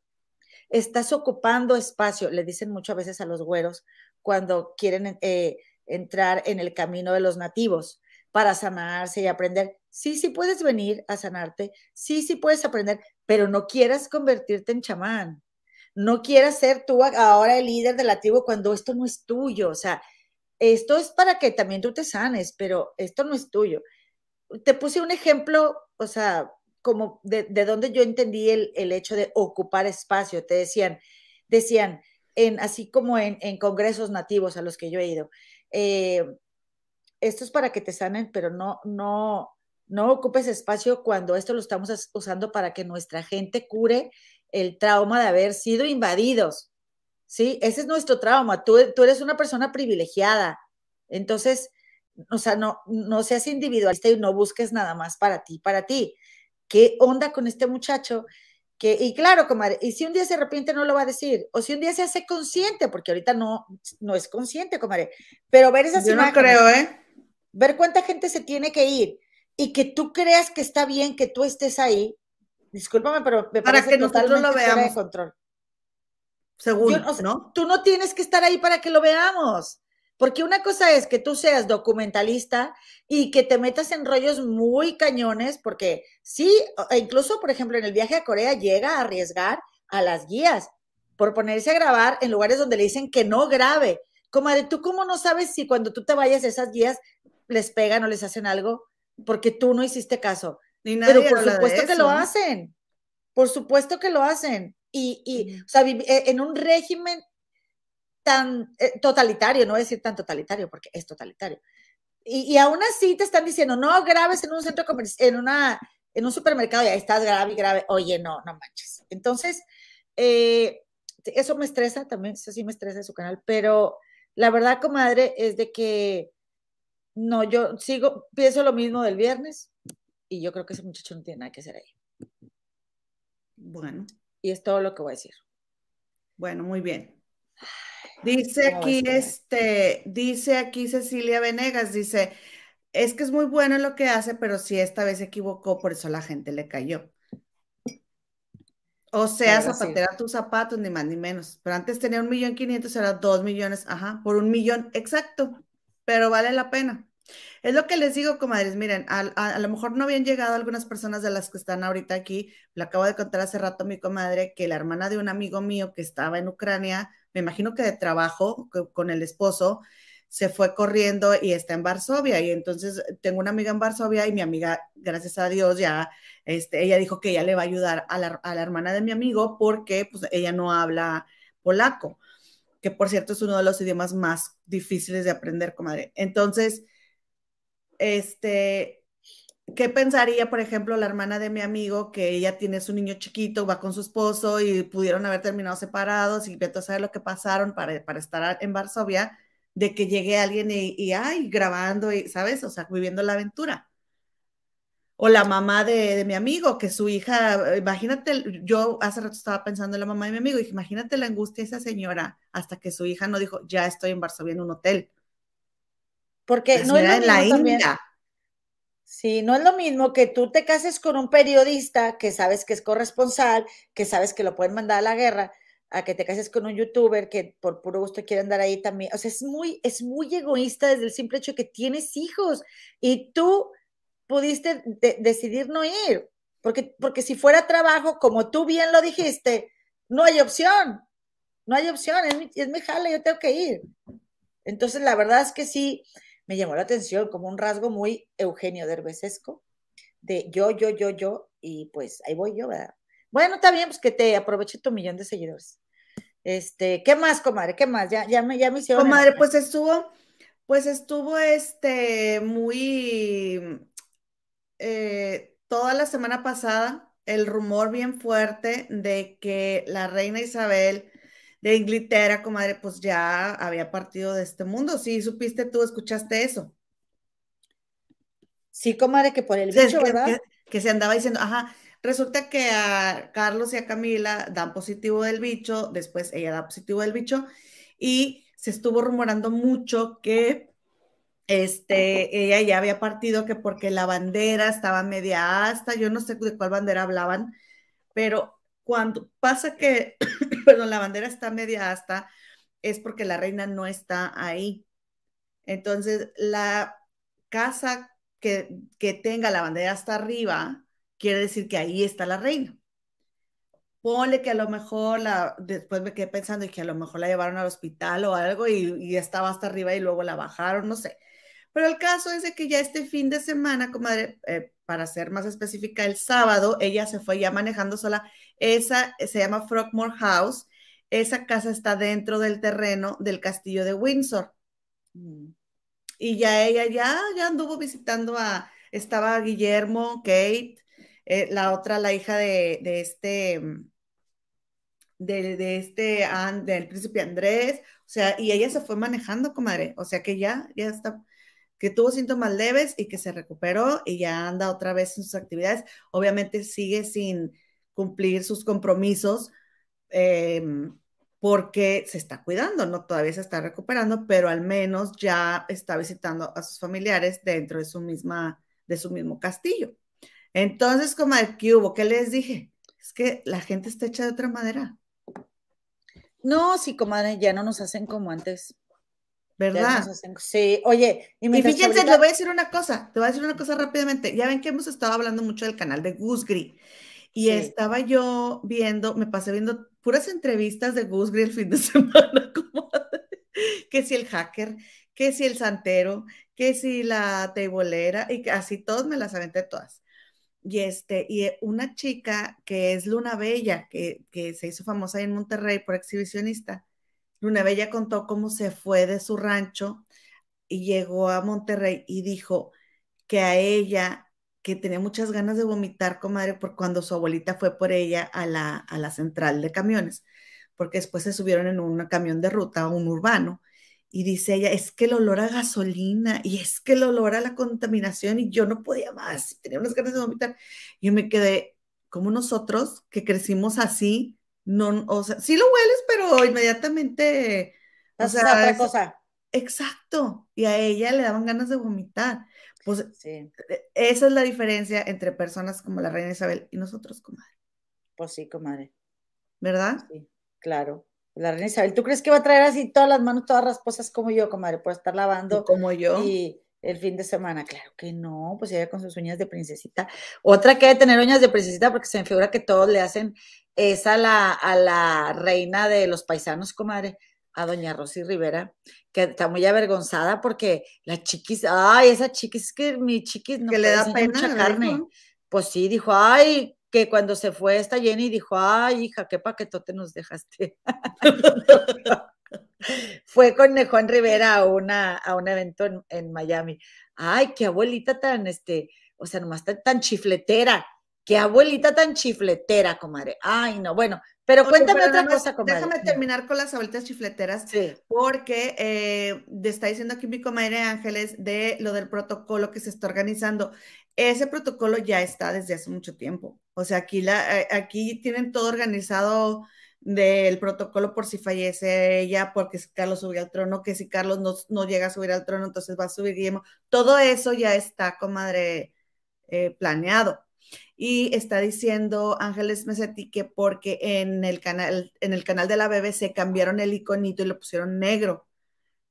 estás ocupando espacio, le dicen muchas veces a los güeros cuando quieren eh, entrar en el camino de los nativos para sanarse y aprender. Sí, sí puedes venir a sanarte, sí, sí puedes aprender, pero no quieras convertirte en chamán. No quieras ser tú ahora el líder de la tribu cuando esto no es tuyo. O sea, esto es para que también tú te sanes, pero esto no es tuyo. Te puse un ejemplo, o sea, como de, de donde yo entendí el, el, hecho de ocupar espacio. Te decían, decían, en, así como en, en congresos nativos a los que yo he ido, eh, esto es para que te sanen, pero no, no, no ocupes espacio cuando esto lo estamos usando para que nuestra gente cure el trauma de haber sido invadidos. ¿Sí? Ese es nuestro trauma. Tú, tú eres una persona privilegiada. Entonces, o sea, no, no seas individualista y no busques nada más para ti, para ti. ¿Qué onda con este muchacho? Que, y claro, comadre, y si un día se arrepiente no lo va a decir, o si un día se hace consciente, porque ahorita no, no es consciente, comadre, pero ver esas Yo no creo, ¿eh? Ver cuánta gente se tiene que ir y que tú creas que está bien que tú estés ahí, discúlpame, pero me para que nosotros lo veamos. De control. Según, ¿no? Tú no tienes que estar ahí para que lo veamos. Porque una cosa es que tú seas documentalista y que te metas en rollos muy cañones, porque sí, e incluso, por ejemplo, en el viaje a Corea llega a arriesgar a las guías por ponerse a grabar en lugares donde le dicen que no grabe. Comadre, ¿tú cómo no sabes si cuando tú te vayas esas guías les pegan o les hacen algo? Porque tú no hiciste caso. Pero por supuesto que lo hacen. Por supuesto que lo hacen. Y, y o sea, eh, en un régimen tan eh, totalitario, no voy a decir tan totalitario porque es totalitario. Y, y, aún así te están diciendo, no grabes en un centro comercial, en, una, en un supermercado y ahí estás grave y grave. Oye, no, no manches. Entonces, eh, eso me estresa también, eso sí me estresa su canal, pero la verdad, comadre, es de que no, yo sigo, pienso lo mismo del viernes y yo creo que ese muchacho no tiene nada que hacer ahí. Bueno. Y es todo lo que voy a decir. Bueno, muy bien. Dice aquí, este, dice aquí Cecilia Venegas, dice, es que es muy bueno lo que hace, pero si esta vez se equivocó, por eso la gente le cayó. O sea, zapatera tus zapatos, ni más ni menos. Pero antes tenía un millón quinientos, ahora dos millones, ajá, por un millón exacto, pero vale la pena. Es lo que les digo, comadres, miren, a, lo mejor no habían llegado algunas personas de las que están ahorita aquí. Le acabo de contar hace rato a mi comadre que la hermana de un amigo mío que estaba en Ucrania, me imagino que de trabajo con el esposo, se fue corriendo y está en Varsovia. Y entonces tengo una amiga en Varsovia y mi amiga, gracias a Dios, ya, este, ella dijo que ella le va a ayudar a la, hermana de mi amigo porque pues, ella no habla polaco, que por cierto es uno de los idiomas más difíciles de aprender, comadre. Entonces, este, ¿qué pensaría, por ejemplo, la hermana de mi amigo que ella tiene su niño chiquito, va con su esposo y pudieron haber terminado separados y vete a saber lo que pasaron para, para estar en Varsovia, de que llegue alguien y, y, ay, grabando, y, ¿sabes? O sea, viviendo la aventura. O la mamá de, de, mi amigo, que su hija, imagínate, yo hace rato estaba pensando en la mamá de mi amigo, y dije, imagínate la angustia de esa señora hasta que su hija no dijo, ya estoy en Varsovia en un hotel. Porque no es lo la India. Sí, no es lo mismo que tú te cases con un periodista que sabes que es corresponsal, que sabes que lo pueden mandar a la guerra, a que te cases con un youtuber que por puro gusto quiere andar ahí también. O sea, es muy, es muy egoísta desde el simple hecho de que tienes hijos y tú pudiste decidir no ir. Porque, porque si fuera trabajo, como tú bien lo dijiste, no hay opción. No hay opción, es mi, es mi jale, yo tengo que ir. Entonces, la verdad es que sí, me llamó la atención como un rasgo muy Eugenio Derbezesco, de yo, yo, yo, yo, y pues ahí voy yo, ¿verdad? Bueno, está bien, pues que te aproveche tu millón de seguidores. Este, ¿qué más, comadre? ¿Qué más? Ya, ya me, ya me hicieron. Comadre, pues estuvo, pues estuvo este muy eh, toda la semana pasada el rumor bien fuerte de que la reina Isabel de Inglaterra, comadre, pues ya había partido de este mundo. Sí, supiste tú, escuchaste eso. Sí, comadre, que por el bicho, ¿verdad? Que, se andaba diciendo, ajá, resulta que a Carlos y a Camila dan positivo del bicho, después ella da positivo del bicho, y se estuvo rumorando mucho que este, ella ya había partido, que porque la bandera estaba media hasta, yo no sé de cuál bandera hablaban, pero cuando pasa que, perdón, la bandera está media hasta, es porque la reina no está ahí. Entonces, la casa que, que tenga la bandera hasta arriba, quiere decir que ahí está la reina. Ponle que a lo mejor la, después me quedé pensando y que a lo mejor la llevaron al hospital o algo y, y estaba hasta arriba y luego la bajaron, no sé. Pero el caso es de que ya este fin de semana, comadre, eh, para ser más específica, el sábado, ella se fue ya manejando sola. Esa se llama Frogmore House. Esa casa está dentro del terreno del castillo de Windsor. Mm. Y ya ella ya, ya anduvo visitando a, estaba Guillermo, Kate, eh, la otra, la hija de, de este, de, de este, del príncipe Andrés, o sea, y ella se fue manejando, comadre, o sea que ya, ya está, que tuvo síntomas leves y que se recuperó y ya anda otra vez en sus actividades. Obviamente sigue sin cumplir sus compromisos em, porque se está cuidando, ¿no? Todavía se está recuperando, pero al menos ya está visitando a sus familiares dentro de su misma, de su mismo castillo. Entonces, como ¿qué hubo? ¿Qué les dije? Es que la gente está hecha de otra manera. No, sí, comadre, ya no nos hacen como antes. ¿verdad? Sí, oye, y, fíjense, le voy a decir una cosa, te voy a decir una cosa rápidamente. Ya ven que hemos estado hablando mucho del canal de Gusgri. Y estaba yo viendo, me pasé viendo puras entrevistas de Gusgri el fin de semana, como que si el hacker, que si el santero, que si la teibolera, y así todos me las aventé todas. Y este, y una chica que es Luna Bella, que, que se hizo famosa en Monterrey por exhibicionista, Luna Bella contó cómo se fue de su rancho y llegó a Monterrey y dijo que a ella, que tenía muchas ganas de vomitar, comadre, por cuando su abuelita fue por ella a la, a la central de camiones, porque después se subieron en un camión de ruta, un urbano, y dice ella, es que el olor a gasolina y es que el olor a la contaminación y yo no podía más, tenía unas ganas de vomitar. Yo me quedé como nosotros que crecimos así, no, o sea, sí lo hueles, pero inmediatamente. O sea, otra cosa. Exacto. Y a ella le daban ganas de vomitar. Pues sí. E, esa es la diferencia entre personas como la reina Isabel y nosotros, comadre. Pues sí, comadre. ¿Verdad? Sí, claro. La reina Isabel, ¿tú crees que va a traer así todas las manos todas rasposas como yo, comadre, por estar lavando? Como yo. Y el fin de semana, claro que no, pues ella con sus uñas de princesita. Otra que debe tener uñas de princesita porque se me figura que todos le hacen es a la, a la reina de los paisanos, comadre, a doña Rosy Rivera, que está muy avergonzada porque la chiquis, ay, esa chiquis, que mi chiquis no que le da pena mucha carne. Pues sí, dijo, ay, que cuando se fue esta Jenny dijo, ay, hija, qué paquetote nos dejaste. fue con Juan Rivera a, una, a un evento en, en, Miami. Ay, qué abuelita tan, este, o sea, nomás tan, tan chifletera. Qué abuelita tan chifletera, comadre. Ay, no, bueno, pero cuéntame otra cosa, comadre. Déjame terminar con las abuelitas chifleteras, sí. porque eh, está diciendo aquí mi comadre Ángeles de lo del protocolo que se está organizando. Ese protocolo ya está desde hace mucho tiempo. O sea, aquí, la, eh, aquí tienen todo organizado del protocolo por si fallece ella, porque si Carlos sube al trono, que si Carlos no, no, llega a subir al trono, entonces va a subir Guillermo. Todo eso ya está, comadre, eh, planeado. Y está diciendo Ángeles Mesetti que porque en el canal, en el canal de la BBC cambiaron el iconito y lo pusieron negro,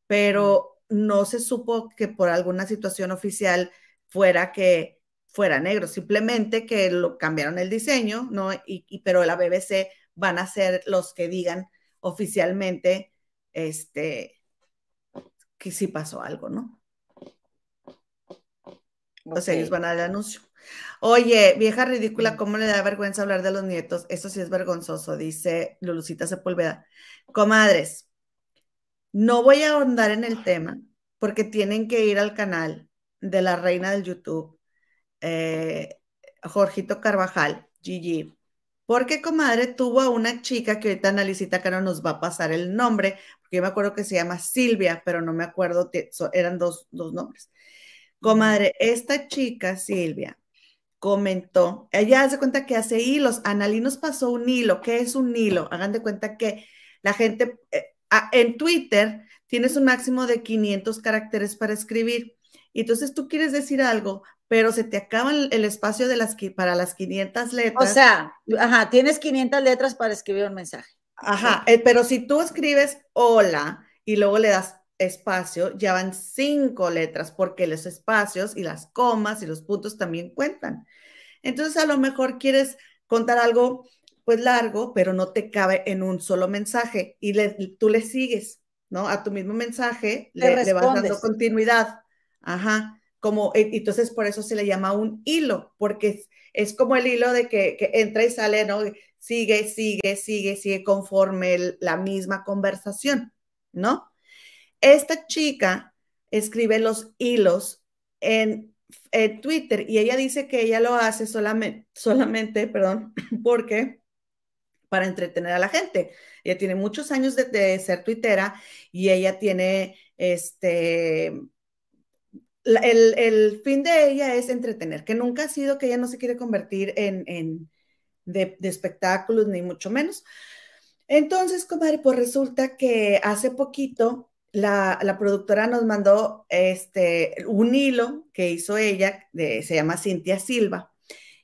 pero no se supo que por alguna situación oficial fuera que fuera negro, simplemente que lo cambiaron el diseño, ¿no? Y, y pero la BBC van a ser los que digan oficialmente este que sí pasó algo, ¿no? O sea, ellos van a dar el anuncio. Oye, vieja ridícula, ¿cómo le da vergüenza hablar de los nietos? Eso sí es vergonzoso, dice Lulucita Sepúlveda. Comadres, no voy a ahondar en el tema porque tienen que ir al canal de la reina del YouTube, eh, Jorgito Carvajal, Gigi, porque comadre tuvo a una chica que ahorita Analicita no nos va a pasar el nombre, porque yo me acuerdo que se llama Silvia, pero no me acuerdo, eran dos, dos nombres. Comadre, esta chica, Silvia, comentó, ella hace cuenta que hace hilos, Analí nos pasó un hilo, ¿qué es un hilo? Hagan de cuenta que la gente, eh, en Twitter tienes un máximo de 500 caracteres para escribir, y entonces tú quieres decir algo, pero se te acaba el, espacio de las, para las 500 letras. O sea, ajá, tienes 500 letras para escribir un mensaje. Ajá, eh, pero si tú escribes hola y luego le das espacio, ya van cinco letras, porque los espacios y las comas y los puntos también cuentan. Entonces, a lo mejor quieres contar algo pues largo, pero no te cabe en un solo mensaje y tú le sigues, ¿no? A tu mismo mensaje le, vas dando continuidad. Ajá, como, e, entonces por eso se le llama un hilo, porque es, como el hilo de que, que, entra y sale, ¿no? Sigue, sigue, sigue, sigue conforme la misma conversación, ¿no? Esta chica escribe los hilos en, Twitter y ella dice que ella lo hace solamente, solamente, perdón, porque para entretener a la gente. Ella tiene muchos años de, ser tuitera y ella tiene este el, fin de ella es entretener, que nunca ha sido que ella no se quiere convertir en, de, de, espectáculos, ni mucho menos. Entonces, comadre, pues resulta que hace poquito la, productora nos mandó este, un hilo que hizo ella, de, se llama Cintia Silva,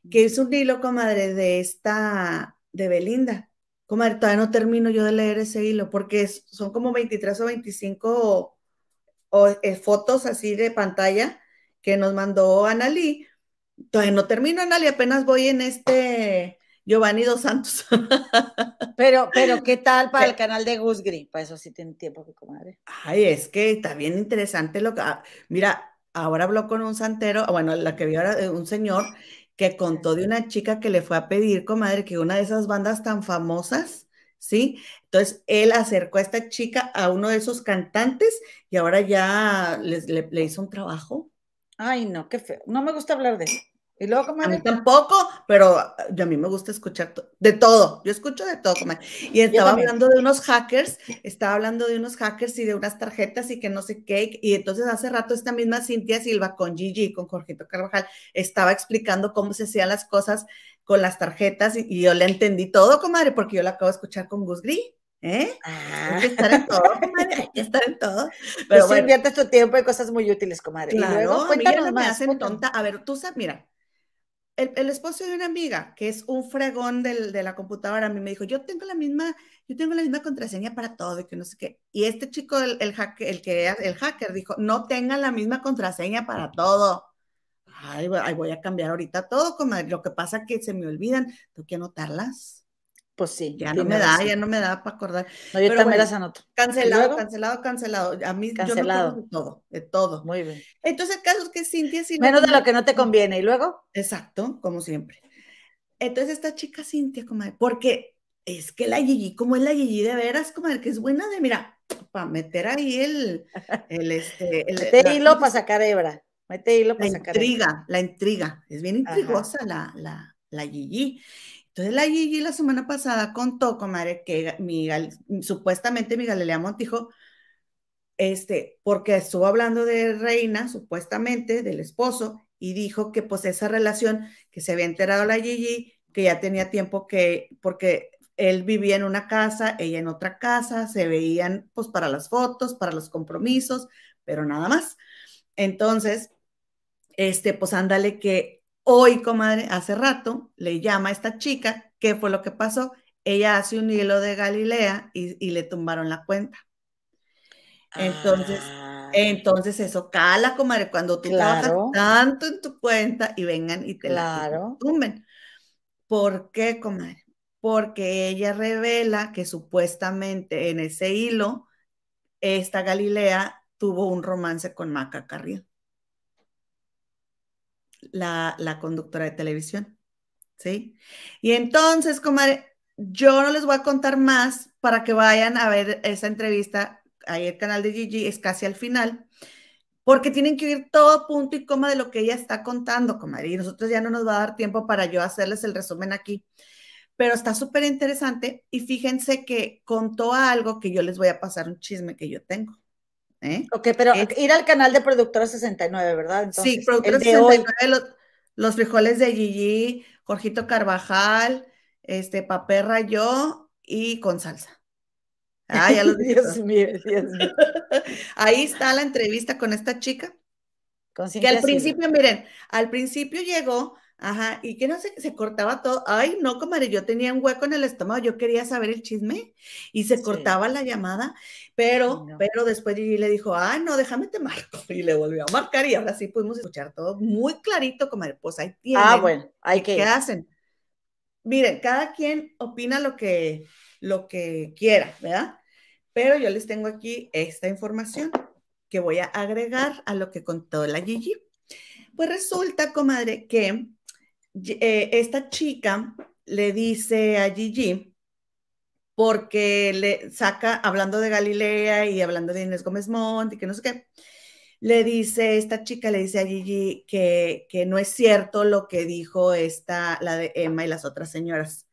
que hizo un hilo, comadre, de esta, de Belinda. Comadre, todavía no termino yo de leer ese hilo porque son como 23 o 25 o, eh, fotos así de pantalla que nos mandó Analí. Todavía no termino, Analí, apenas voy en este Giovanni Dos Santos. Pero, pero, ¿qué tal para el canal de Gus Gris? Para eso sí tiene tiempo, mi comadre. Ay, es que está bien interesante lo que. ah, Mira, ahora habló con un santero, bueno, la que vio eh, un señor que contó de una chica que le fue a pedir, comadre, que una de esas bandas tan famosas, ¿sí? Entonces él acercó a esta chica a uno de esos cantantes y ahora ya les- le, le hizo un trabajo. Ay, no, qué feo. No me gusta hablar de eso. Y luego, A mí comadre, tampoco, pero ah, a mí me gusta escuchar to- de todo. Yo escucho de todo, comadre. Y estaba hablando de unos hackers, estaba hablando de unos hackers y de unas tarjetas y que no sé qué. Y entonces hace rato esta misma Cintia Silva con Gigi, con Jorgito Carvajal, estaba explicando cómo se hacían las cosas con las tarjetas y, y yo le entendí todo, comadre, porque yo la acabo de escuchar con Gus Gris. ¿Eh? ah, Hay que estar en todo, comadre, hay que estar en todo. pues Pero bueno, inviertes tu tiempo en cosas muy útiles, comadre. y Claro, luego, mí ya cuéntanos no me más. hacen tonta. A ver, tú sabes, mira, el, esposo de una amiga, que es un fregón del- de la computadora, a mí me dijo, yo tengo la misma, yo tengo la misma contraseña para todo y que no sé qué. Y este chico, el, el hacker, el que el hacker dijo, no tengan la misma contraseña para todo. Ay, voy a cambiar ahorita todo, comadre. Lo que pasa es que se me olvidan, tengo que anotarlas. Pues sí. Ya no me da, ya no me da para acordar. No, yo Pero también bueno, las anoto. Cancelado, cancelado, cancelado. A mí yo me Cancelado. de todo, de todo. Muy bien. Entonces el caso es que Cintia Silva Menos de como- lo que no te conviene. Y luego, Exacto, como siempre. Entonces esta chica Cintia, comadre, porque es que la Gigi, como es la Gigi de veras, comadre, que es buena de, mira, para meter ahí el, el, este, el- mete la- hilo para sacar hebra. Mete hilo la para sacar hebra. intriga, la intriga, es bien Ajá. intrigosa la, la, la Gigi. Entonces la Gigi la semana pasada contó, comadre, que mi, supuestamente mi Galilea Montijo, este, porque estuvo hablando de Reina, supuestamente, del esposo, y dijo que pues esa relación que se había enterado la Gigi, que ya tenía tiempo que, porque él vivía en una casa, ella en otra casa, se veían pues para las fotos, para los compromisos, pero nada más. Entonces, este, pues ándale que hoy, comadre, hace rato, le llama a esta chica, ¿qué fue lo que pasó? Ella hace un hilo de Galilea y, y le tumbaron la cuenta. Entonces, Ah, Entonces eso cala, comadre, cuando tú trabajas tanto en tu cuenta y vengan y te la Claro. tumben. ¿Por qué, comadre? Porque ella revela que supuestamente en ese hilo, esta Galilea tuvo un romance con Maca Carrillo, la, conductora de televisión. ¿Sí? Y entonces, comadre, yo no les voy a contar más para que vayan a ver esa entrevista. Ahí el canal de Gigi es casi al final, porque tienen que oír todo punto y coma de lo que ella está contando, comadre. Y nosotros ya no nos va a dar tiempo para yo hacerles el resumen aquí. Pero está súper interesante y fíjense que contó algo que yo les voy a pasar un chisme que yo tengo. ¿Eh? Ok, pero Es- ir al canal de Productora 69, ¿verdad? Entonces, sí, productora el de hoy. 69, los, los frijoles de Gigi, Jorgito Carvajal, este, Paperra yo y con salsa. Ah, ya los dije Dios todos. mío, Dios mío. Ahí está la entrevista con esta chica. Con Que al principio, miren, al principio llegó, ajá, y que no sé, se cortaba todo. Ay, no, comadre, yo tenía un hueco en el estómago, yo quería saber el chisme y se Sí. cortaba la llamada, pero, Ay, no. pero después Gigi le dijo, ay, no, déjame te marco. Y le volvió a marcar y ahora sí pudimos escuchar todo muy clarito, comadre. Pues ahí tienen. Ah, bueno, hay que ¿Qué hacen? Miren, cada quien opina lo que, lo que quiera, ¿verdad? Pero yo les tengo aquí esta información que voy a agregar a lo que contó la Gigi. Pues resulta, comadre, que eh, esta chica le dice a Gigi, porque le saca, hablando de Galilea y hablando de Inés Gómez Montt y que no sé qué, le dice, esta chica le dice a Gigi que, que no es cierto lo que dijo esta, la de Emma y las otras señoras,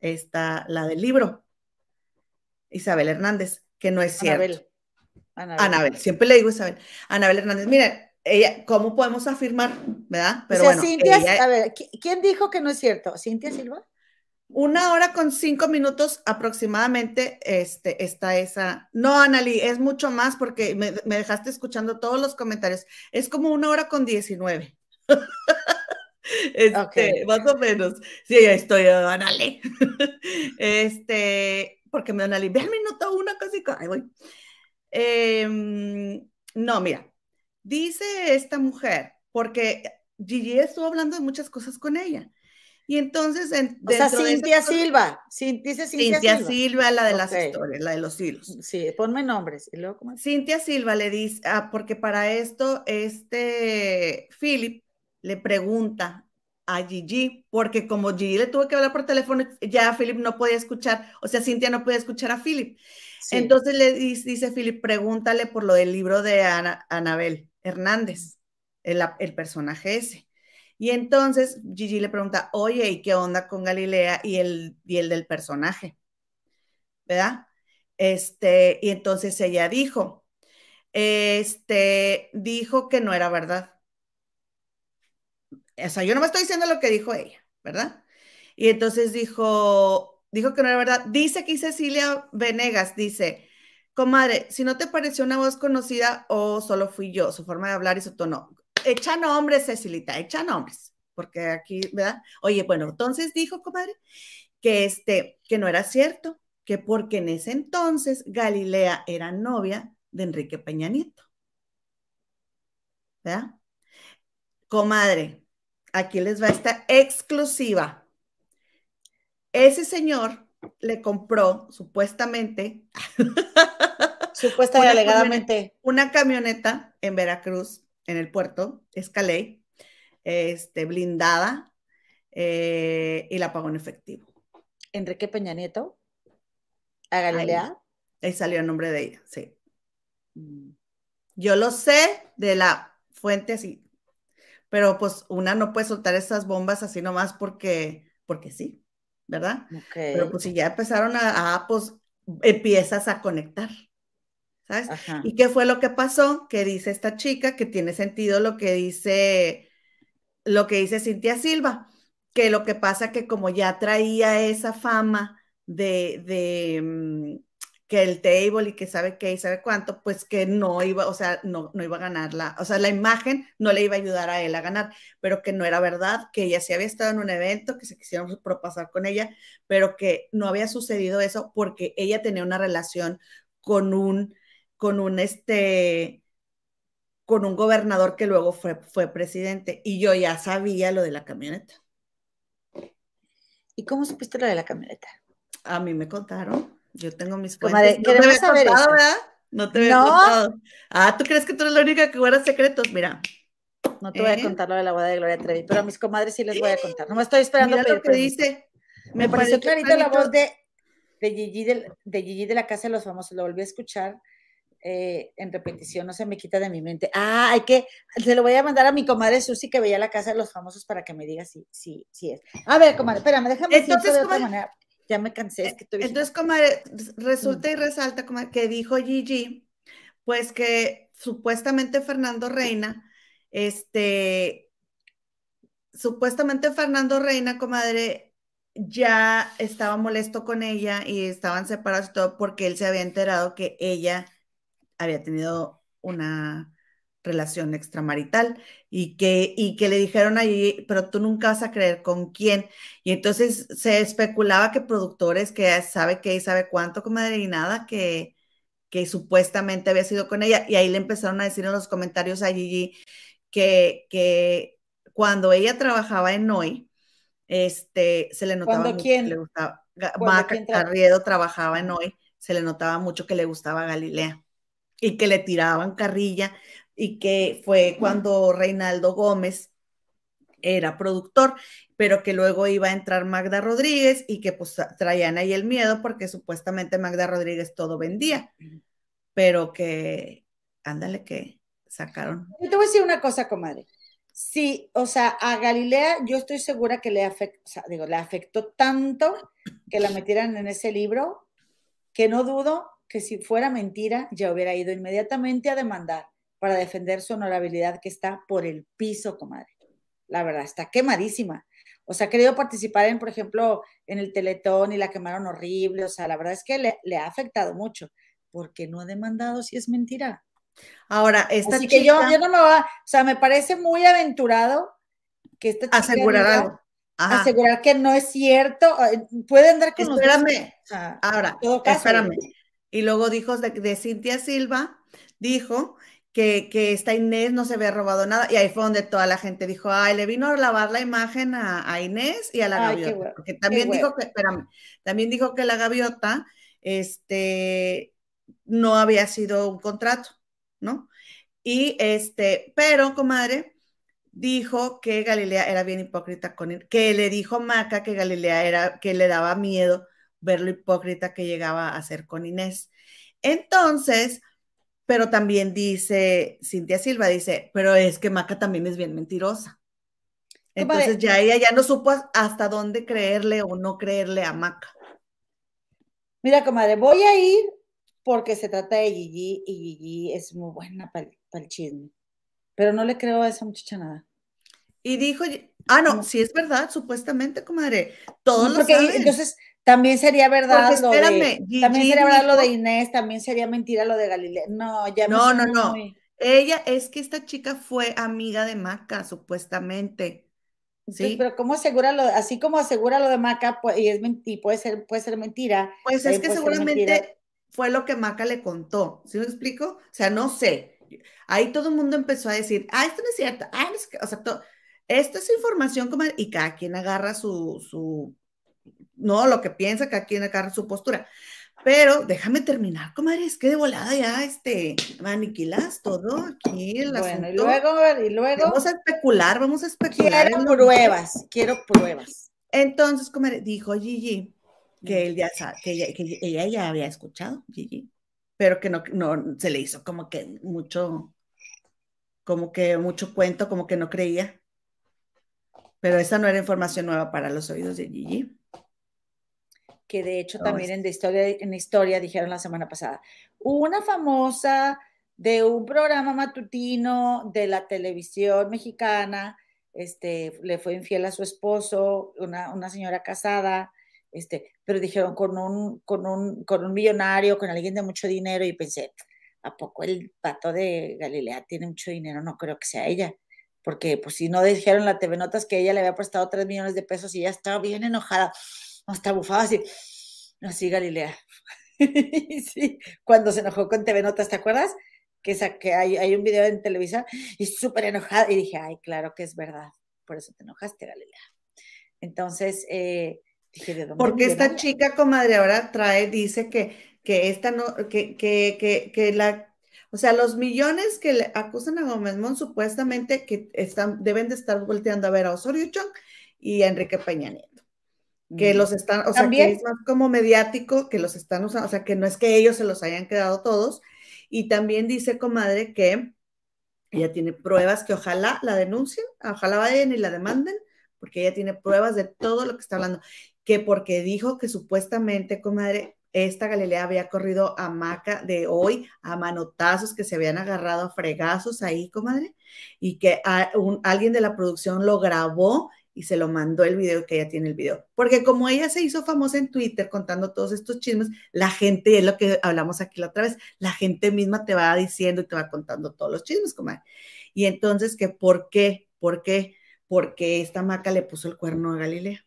esta, la del libro, Isabel Hernández, que no es cierto. Anabel. Anabel. Anabel, siempre le digo Isabel. Anabel Hernández, miren, ella, ¿cómo podemos afirmar, verdad? o sea, bueno, Cintia, ella- a ver, ¿qui- ¿quién dijo que no es cierto? ¿Cintia Silva? una hora con cinco minutos aproximadamente este, está esa. No, Anali, es mucho más porque me, me dejaste escuchando todos los comentarios. Es como una hora con diecinueve. Este, Ok. más o menos. Sí, ya estoy, Anali. Este, porque me Anali, ve al minuto una cosita. Ahí voy. Em, No, mira, dice esta mujer, porque Gigi estuvo hablando de muchas cosas con ella. Y entonces, en, O sea, de Cintia Silva. Dice Cintia, Cintia Silva. Silva, la de las historias, la de los hilos. Sí, ponme nombres. Y luego. Cintia Silva le dice, ah, porque para esto, este Philip le pregunta a Gigi, porque como Gigi le tuvo que hablar por teléfono, ya Philip no podía escuchar, o sea, Cintia no podía escuchar a Philip. Sí. Entonces le dice, dice Philip, pregúntale por lo del libro de Ana, Anabel Hernández, el, personaje ese. Y entonces Gigi le pregunta, oye, ¿y qué onda con Galilea y el, y el del personaje? ¿Verdad? Este, y entonces ella dijo, este, dijo que no era verdad. O sea, yo no me estoy diciendo lo que dijo ella, ¿verdad? Y entonces dijo, dijo que no era verdad. Dice aquí Cecilia Venegas, dice, comadre, si no te pareció una voz conocida o solo fui yo, su forma de hablar y su tono. Echa nombres, Cecilita, echa nombres, porque aquí, ¿verdad? Oye, bueno, entonces dijo, comadre, que este, que no era cierto, que porque en ese entonces Galilea era novia de Enrique Peña Nieto. ¿Verdad? Comadre, aquí les va esta exclusiva. Ese señor le compró supuestamente Supuesta y una alegadamente. una camioneta en Veracruz, en el puerto, Escalé, este, blindada, eh, y la pagó en efectivo. Enrique Peña Nieto. A Galilea. Ahí salió el nombre de ella, sí. Mm. Yo lo sé de la fuente así, pero pues una no puede soltar esas bombas así nomás porque, porque sí, ¿verdad? Pero pues si ya empezaron a, a, pues empiezas a conectar, ¿sabes? Ajá. ¿Y qué fue lo que pasó? Que dice esta chica que tiene sentido lo que dice, lo que dice Cintia Silva, que lo que pasa que como ya traía esa fama de, de mm, que el table y que sabe qué y sabe cuánto, pues que no iba, o sea, no, no iba a ganar la, o sea, la imagen no le iba a ayudar a él a ganar, pero que no era verdad, que ella sí había estado en un evento, que se quisieron propasar con ella, pero que no había sucedido eso porque ella tenía una relación con un, con un este, con un gobernador que luego fue, fue presidente y yo ya sabía lo de la camioneta. ¿Y cómo supiste lo de la camioneta? A mí me contaron. Yo tengo mis Comadre, fuentes. te había saber contado. No te había No. contado. Ah, ¿tú crees que tú eres la única que guarda secretos? Mira, No te voy ¿Eh? a contar lo de la boda de Gloria Trevi, pero a mis comadres sí les voy a contar. No me estoy esperando mira lo que dice. Me pareció clarita la clarito. voz de, de, Gigi del- de Gigi de la Casa de los Famosos. Lo volví a escuchar eh, en repetición, no se me quita de mi mente. Ah, hay que, se lo voy a mandar a mi comadre Susi que veía la Casa de los Famosos para que me diga si, si, si es. A ver, comadre, espérame, déjame decirte Entonces, de otra comadre, manera. Ya me cansé, es que estoy Entonces, comadre, resulta y resalta comadre, que dijo Gigi, pues que supuestamente Fernando Reina, este, supuestamente Fernando Reina, comadre, ya estaba molesto con ella y estaban separados y todo porque él se había enterado que ella había tenido una relación extramarital y que, y que le dijeron allí, pero tú nunca vas a creer con quién. Y entonces se especulaba que productores que sabe qué y sabe cuánto, comadre, y nada, que, que supuestamente había sido con ella. Y ahí le empezaron a decir en los comentarios a Gigi que, que cuando ella trabajaba en Hoy, este, se le notaba ¿Cuándo mucho quién? que le gustaba. Ga- ¿Cuándo Maca quién traba- Carriedo trabajaba en Hoy, se le notaba mucho que le gustaba Galilea y que le tiraban carrilla y que fue cuando Reinaldo Gómez era productor, pero que luego iba a entrar Magda Rodríguez y que pues traían ahí el miedo porque supuestamente Magda Rodríguez todo vendía, pero que, ándale, que sacaron. Yo te voy a decir una cosa, comadre. Sí, o sea, a Galilea yo estoy segura que le afectó, o sea, digo, le afectó tanto que la metieran en ese libro que no dudo que si fuera mentira ya hubiera ido inmediatamente a demandar para defender su honorabilidad que está por el piso, comadre. La verdad, está quemadísima. O sea, ha querido participar en, por ejemplo, en el Teletón y la quemaron horrible. O sea, la verdad es que le, le ha afectado mucho porque no ha demandado si es mentira. Ahora, esta Así chica que yo, yo no me va, o sea, me parece muy aventurado que esta chica asegurar algo. Ajá. asegurar que no es cierto, eh, puede andar con los Espérame, sea, Ahora, caso. espérame. Y luego dijo de, de Cintia Silva, dijo que, que esta Inés no se había robado nada. Y ahí fue donde toda la gente dijo, ay, le vino a lavar la imagen a, a Inés y a la Ay, gaviota. Porque también dijo que, espérame, también dijo que la gaviota, este, no había sido un contrato, ¿no? Y este, pero, comadre, dijo que Galilea era bien hipócrita con él, que le dijo Maca que Galilea era, que le daba miedo ver lo hipócrita que llegaba a ser con Inés. Entonces, pero también dice, Cintia Silva dice, pero es que Maca también es bien mentirosa. Entonces ya ella ya no supo hasta dónde creerle o no creerle a Maca. Mira, comadre, voy a ir porque se trata de Gigi y Gigi es muy buena para el chisme. Pero no le creo a esa muchacha nada. Y dijo, ah, no, No. sí es verdad, supuestamente, comadre. Todos No, lo porque saben. entonces también sería verdad Porque lo de, espérame, Gigi también sería verdad lo de Inés, también sería mentira lo de Galilea. No, ya No, no, no. muy- Ella es que esta chica fue amiga de Maca, supuestamente. Sí. pero ¿cómo asegura lo, así como asegura lo de Maca, pues, y es y puede ser, puede ser mentira? Pues es que seguramente fue lo que Maca le contó. ¿Sí me explico? O sea, no sé. Ahí todo el mundo empezó a decir, ah, esto no es cierto. Ah, no es que-". O sea, to- esto es información como, y cada quien agarra su, su, no, lo que piensa, cada quien agarra su postura. Pero déjame terminar, comadre, es que de volada ya, este, aniquilas todo aquí el Bueno, y luego, y luego Vamos a especular, vamos a especular. quiero pruebas, quiero pruebas. Entonces, comadre, dijo Gigi que él ya sabe, que ella, que ella ya había escuchado, Gigi, pero que no, no se le hizo como que mucho, como que mucho cuento, como que no creía. Pero esa no era información nueva para los oídos de Gigi. Que de hecho también en, de historia, en historia dijeron la semana pasada. Una famosa de un programa matutino de la televisión mexicana, este, le fue infiel a su esposo, una, una señora casada, este, pero dijeron con un, con, un, con un millonario, con alguien de mucho dinero, y pensé, ¿a poco el pato de Galilea tiene mucho dinero? No creo que sea ella. Porque, pues, si no dijeron la TV Notas que ella le había prestado 3 millones de pesos y ella estaba bien enojada hasta bufaba así, así Galilea. sí, cuando se enojó con TV Notas, ¿te acuerdas? Que, saqué, hay, hay un video en Televisa y súper enojada. Y dije, ay, claro que es verdad. Por eso te enojaste, Galilea. Entonces, eh, dije, ¿de dónde Porque esta chica, comadre, ahora trae, dice que, que esta no, que, que, que, que la, o sea, los millones que le acusan a Gómez Mon supuestamente que están, deben de estar volteando a ver a Osorio Chong y a Enrique Peña Nieto. Que Mm. los están, o sea, que es más como mediático, que los están usando, o sea, que no es que ellos se los hayan quedado todos. Y también dice, comadre, que ella tiene pruebas que ojalá la denuncien, ojalá vayan y la demanden, porque ella tiene pruebas de todo lo que está hablando. Que porque dijo que supuestamente, comadre, esta Galilea había corrido a Maca de hoy a manotazos que se habían agarrado a fregazos ahí, comadre, y que a- un- alguien de la producción lo grabó y se lo mandó el video que ella tiene el video. Porque como ella se hizo famosa en Twitter contando todos estos chismes, la gente, es lo que hablamos aquí la otra vez, la gente misma te va diciendo y te va contando todos los chismes, comadre. Y entonces, que ¿por qué? ¿Por qué? Porque esta maca le puso el cuerno a Galilea.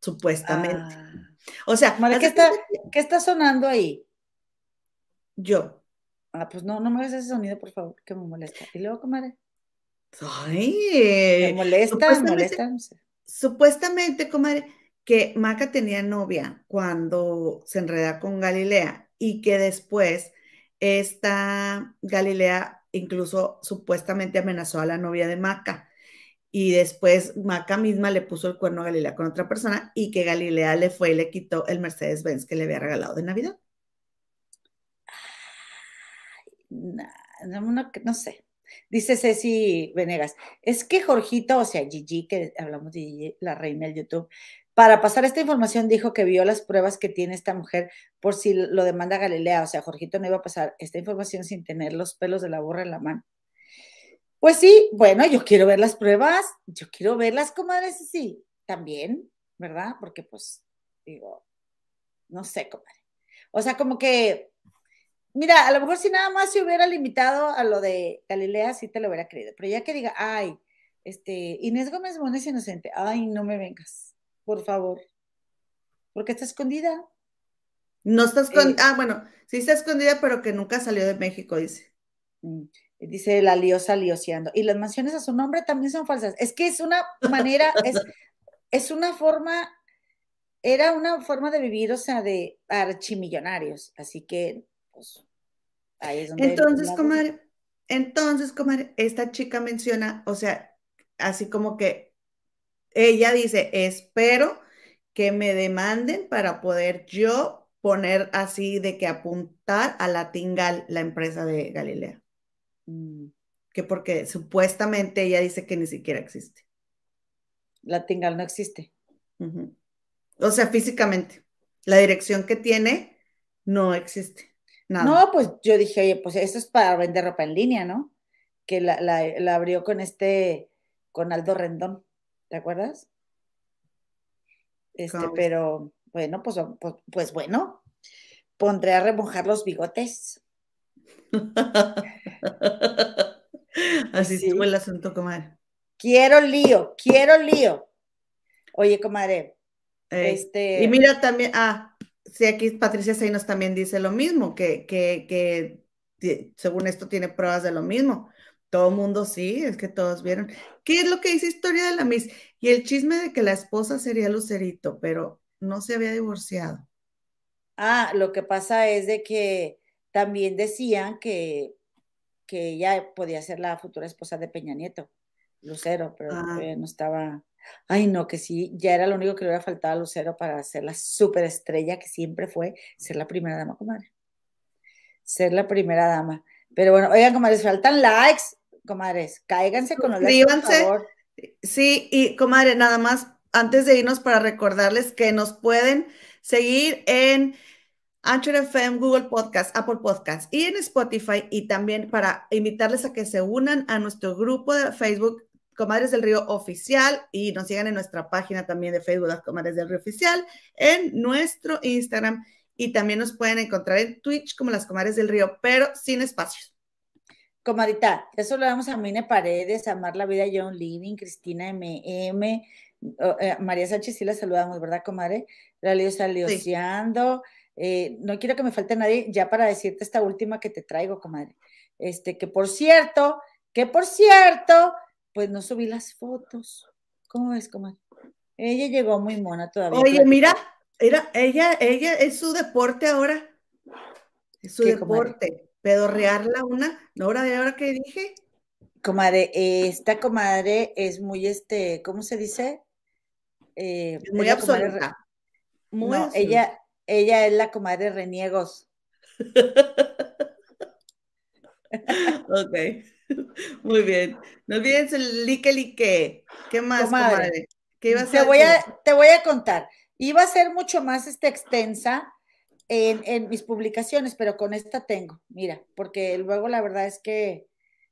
Supuestamente. Ah. O sea, Madre, haz ¿qué está, que ¿Qué está sonando ahí? yo. Ah, pues no, no me hagas ese sonido, por favor, que me molesta. Y luego, comadre, Ay, me molesta, me supuestamente- molesta. supuestamente, comadre, que Maca tenía novia cuando se enreda con Galilea y que después esta Galilea incluso supuestamente amenazó a la novia de Maca y después Maca misma le puso el cuerno a Galilea con otra persona y que Galilea le fue y le quitó el Mercedes-Benz que le había regalado de Navidad. Nah, no, no- no sé. Dice Ceci Venegas, es que Jorgito, o sea, Gigi, que hablamos de Gigi, la reina del YouTube, para pasar esta información dijo que vio las pruebas que tiene esta mujer por si lo demanda Galilea. O sea, Jorgito no iba a pasar esta información sin tener los pelos de la borra en la mano. Pues sí, bueno, yo quiero ver las pruebas, yo quiero verlas, comadre sí, también, ¿verdad? Porque pues, digo, no sé, comadre. O sea, como que Mira, a lo mejor si nada más se hubiera limitado a lo de Galilea, sí te lo hubiera creído. Pero ya que diga, ay, este, Inés Gómez Mon es inocente, ay, no me vengas, por favor. Porque está escondida. No está escondida, Eh. ah, bueno, sí está escondida, pero que nunca salió de México, dice. Mm, Dice la liosa lioseando. Y las mansiones a su nombre también son falsas. Es que es una manera, es, es una forma, era una forma de vivir, o sea, de archimillonarios. Así que, pues, ahí es donde. Entonces, la- comadre, entonces, comadre, esta chica menciona, o sea, así como que ella dice, espero que me demanden para poder yo poner así de que apuntar a la Tingal, la empresa de Galilea. Mm, Que porque supuestamente ella dice que ni siquiera existe. La Tingal no existe. O sea, físicamente, la dirección que tiene no existe. Nada. No, pues yo dije, oye, pues eso es para vender ropa en línea, ¿no? Que la, la- la abrió con este, con Aldo Rendón, ¿te acuerdas? Este, ¿Cómo? pero bueno, pues, pues, pues bueno, pondré a remojar los bigotes. Así Sí. estuvo el asunto, comadre. Quiero lío, quiero lío. Oye, comadre, Ey. este, Y mira también, ah, sí, aquí Patricia Seinos también dice lo mismo, que, que, que ti- según esto tiene pruebas de lo mismo. Todo mundo sí, es que todos vieron. ¿Qué es lo que dice Historia de la Miss? Y el chisme de que la esposa sería Lucerito, pero no se había divorciado. ah, lo que pasa es de que también decían que, que ella podía ser la futura esposa de Peña Nieto, Lucero, pero Ah. no estaba. Ay, no, que sí, ya era lo único que le hubiera faltado a Lucero para ser la superestrella que siempre fue, ser la primera dama, comadre. Ser la primera dama. Pero bueno, oigan, comadres, faltan likes, comadres, cáiganse con los likes, por favor. Sí, y comadre, nada más antes de irnos para recordarles que nos pueden seguir en Anchor FM, Google Podcast, Apple Podcast y en Spotify y también para invitarles a que se unan a nuestro grupo de Facebook Comadres del Río Oficial y nos sigan en nuestra página también de Facebook las Comadres del Río Oficial, en nuestro Instagram y también nos pueden encontrar en Twitch como las Comadres del Río, pero sin espacios. Comadita, eso le damos a Mine Paredes, Amar la Vida, John Living, Cristina MM, María Sánchez, sí la saludamos, ¿verdad, comadre? La Leo está lioseando. Eh, no quiero que me falte nadie ya para decirte esta última que te traigo, comadre. Este, que por cierto, que por cierto, pues no subí las fotos. ¿Cómo ves, comadre? Ella llegó muy mona todavía. Oye, platica. mira, mira, ella, ella es su deporte ahora. Es su ¿Qué, comadre? deporte. Pedorrearla una. ¿No ahora de ahora que dije? Comadre, esta comadre es muy, este, ¿cómo se dice? Eh, muy comadre absoluta. Muy no, absoluta. ella, ella es la comadre Reniegos. Ok. Muy bien. No olviden el like, like. ¿Qué más, Comadre, comadre? ¿Qué ibas Te a voy decir? a, te voy a contar. Iba a ser mucho más este, extensa en, en mis publicaciones, pero con esta tengo, mira, porque luego la verdad es que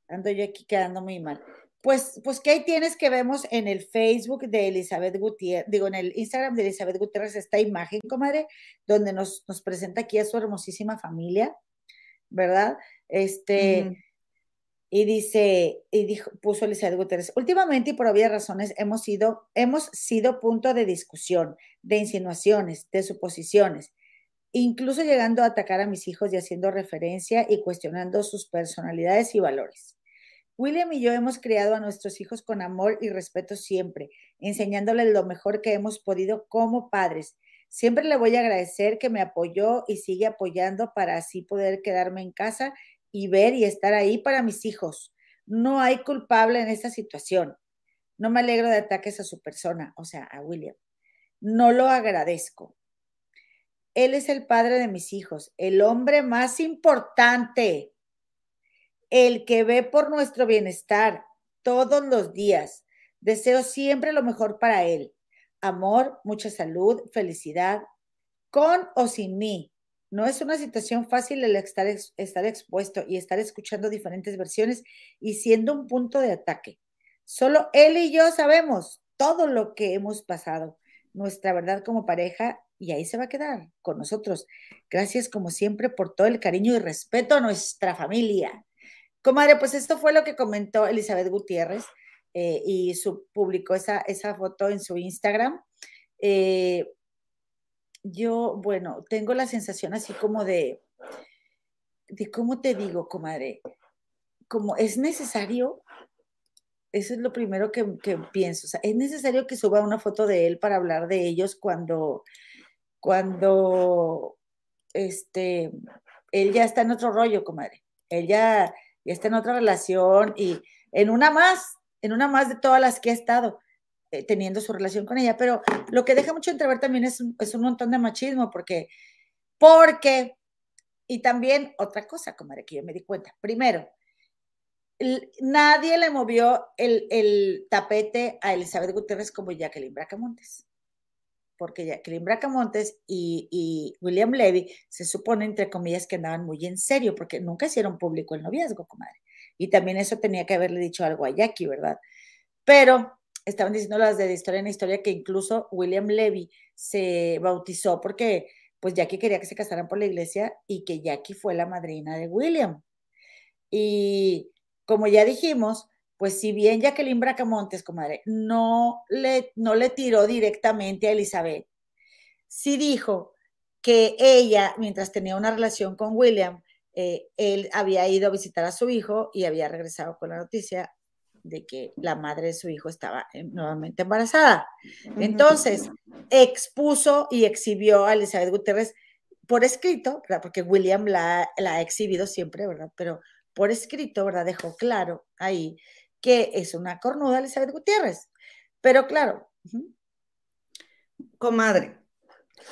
ando yo aquí quedando muy mal. Pues, pues ahí tienes que vemos en el Facebook de Elizabeth Gutiérrez, digo, en el Instagram de Elizabeth Gutiérrez esta imagen, comadre, donde nos, nos presenta aquí a su hermosísima familia, ¿verdad? Este, Ujú. y dice, y dijo, puso Elizabeth Gutiérrez, últimamente y por obvias razones hemos sido, hemos sido punto de discusión, de insinuaciones, de suposiciones, incluso llegando a atacar a mis hijos y haciendo referencia y cuestionando sus personalidades y valores. William y yo hemos criado a nuestros hijos con amor y respeto siempre, enseñándoles lo mejor que hemos podido como padres. Siempre le voy a agradecer que me apoyó y sigue apoyando para así poder quedarme en casa y ver y estar ahí para mis hijos. No hay culpable en esta situación. No me alegro de ataques a su persona, o sea, a William. No lo agradezco. Él es el padre de mis hijos, el hombre más importante, el que ve por nuestro bienestar todos los días. Deseo siempre lo mejor para él. Amor, mucha salud, felicidad, con o sin mí. No es una situación fácil el estar, ex- estar expuesto y estar escuchando diferentes versiones y siendo un punto de ataque. Solo él y yo sabemos todo lo que hemos pasado, nuestra verdad como pareja, y ahí se va a quedar con nosotros. Gracias como siempre por todo el cariño y respeto a nuestra familia. Comadre, pues esto fue lo que comentó Elizabeth Gutiérrez eh, y publicó esa, esa foto en su Instagram. Eh, yo, bueno, tengo la sensación así como de, de cómo te digo, comadre, como es necesario, eso es lo primero que, que pienso, o sea, es necesario que suba una foto de él para hablar de ellos cuando, cuando, este, él ya está en otro rollo, comadre. Él ya, ya está en otra relación y en una más, en una más de todas las que ha estado eh, teniendo su relación con ella. Pero lo que deja mucho entrever también es, es un montón de machismo, porque, porque, y también otra cosa, comadre, que yo me di cuenta. Primero, nadie le movió el, el tapete a Elizabeth Gutiérrez como Jacqueline Bracamontes. Porque Jacqueline Bracamontes y, y William Levy se supone, entre comillas, que andaban muy en serio, porque nunca hicieron público el noviazgo, comadre. Y también eso tenía que haberle dicho algo a Jackie, ¿verdad? Pero estaban diciendo las de Historia en Historia que incluso William Levy se bautizó porque pues Jackie quería que se casaran por la iglesia y que Jackie fue la madrina de William. Y como ya dijimos, pues si bien Jacqueline Bracamontes, comadre, no le, no le tiró directamente a Elizabeth, sí dijo que ella, mientras tenía una relación con William, eh, él había ido a visitar a su hijo y había regresado con la noticia de que la madre de su hijo estaba eh, nuevamente embarazada. Entonces, expuso y exhibió a Elizabeth Gutiérrez por escrito, ¿verdad? porque William la, la, ha exhibido siempre, ¿verdad? Pero por escrito, ¿verdad? Dejó claro ahí que es una cornuda Elizabeth Gutiérrez. Pero claro. Uh -huh. Comadre,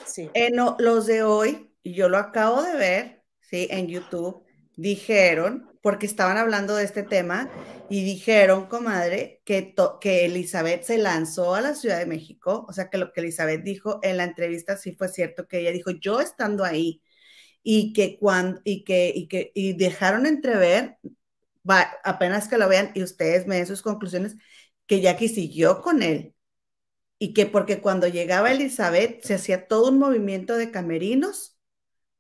sí. Eh, no, los de hoy, y yo lo acabo de ver, ¿sí? En YouTube, dijeron, porque estaban hablando de este tema, y dijeron, comadre, que, que Elizabeth se lanzó a la Ciudad de México, o sea, que lo que Elizabeth dijo en la entrevista sí fue cierto, que ella dijo, yo estando ahí, y que cuando, y que, y que, y dejaron entrever, va, apenas que lo vean y ustedes me den sus conclusiones, que Jackie siguió con él, y que porque cuando llegaba Elizabeth se hacía todo un movimiento de camerinos,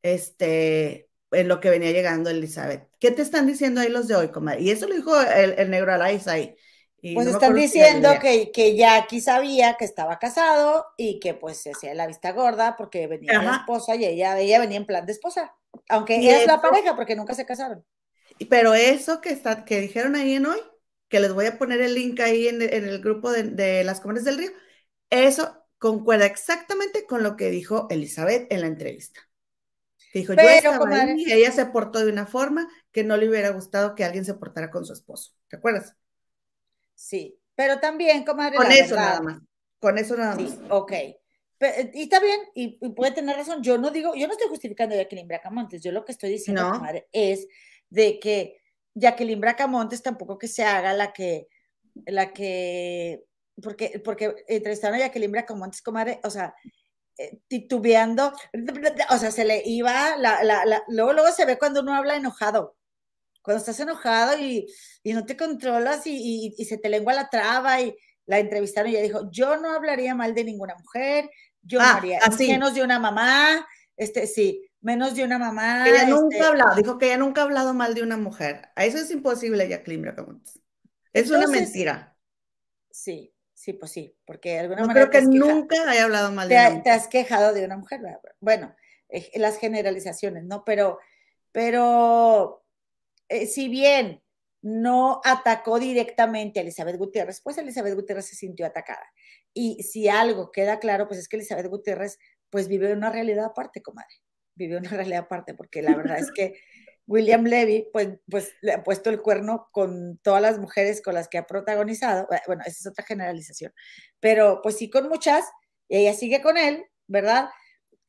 este, en lo que venía llegando Elizabeth. ¿Qué te están diciendo ahí los de hoy, comadre? Y eso lo dijo el, el negro Alais ahí. Y pues no están diciendo que, que Jackie sabía que estaba casado y que pues se hacía la vista gorda porque venía Ajá. la esposa y ella, ella venía en plan de esposa. Aunque ella es la pareja porque nunca se casaron. Pero eso que, está, que dijeron ahí en hoy, que les voy a poner el link ahí en, en el grupo de, de las comunes del río, eso concuerda exactamente con lo que dijo Elizabeth en la entrevista. Dijo, Pero, yo estaba comadre, ahí, y ella se portó de una forma que no le hubiera gustado que alguien se portara con su esposo. ¿Te acuerdas? Sí, pero también, comadre. Con eso verdad, nada más. Con eso nada sí, más. Ok. Pero, y está bien, y, y, puede tener razón. Yo no digo, yo no estoy justificando a Jacqueline Bracamontes. Yo lo que estoy diciendo, no. comadre, es de que Jacqueline Bracamontes tampoco que se haga la que, la que, porque, porque entrevistaron a Jacqueline Bracamontes, comadre, o sea, eh, titubeando, o sea, se le iba, la, la, la, luego, luego se ve cuando uno habla enojado, cuando estás enojado y, y no te controlas y, y, y, se te lengua la traba y la entrevistaron y ella dijo, yo no hablaría mal de ninguna mujer, yo ah, no haría, así. menos de una mamá, este, sí, menos de una mamá. Ella este, nunca hablado, dijo que ella nunca ha hablado mal de una mujer, eso es imposible, Jacqueline Bracamontes, es Entonces, una mentira. Sí, Sí, pues sí, porque de alguna no manera. creo que nunca haya hablado mal te, de mujer. te has quejado de una mujer, ¿verdad? Bueno, eh, las generalizaciones, ¿no? Pero, pero eh, si bien no atacó directamente a Elizabeth Gutiérrez, pues Elizabeth Gutiérrez se sintió atacada. Y si algo queda claro, pues es que Elizabeth Gutiérrez, pues vive una realidad aparte, comadre. Vive una realidad aparte, porque la verdad es que William Levy, pues, pues le ha puesto el cuerno con todas las mujeres con las que ha protagonizado. Bueno, esa es otra generalización. Pero pues sí con muchas, y ella sigue con él, ¿verdad?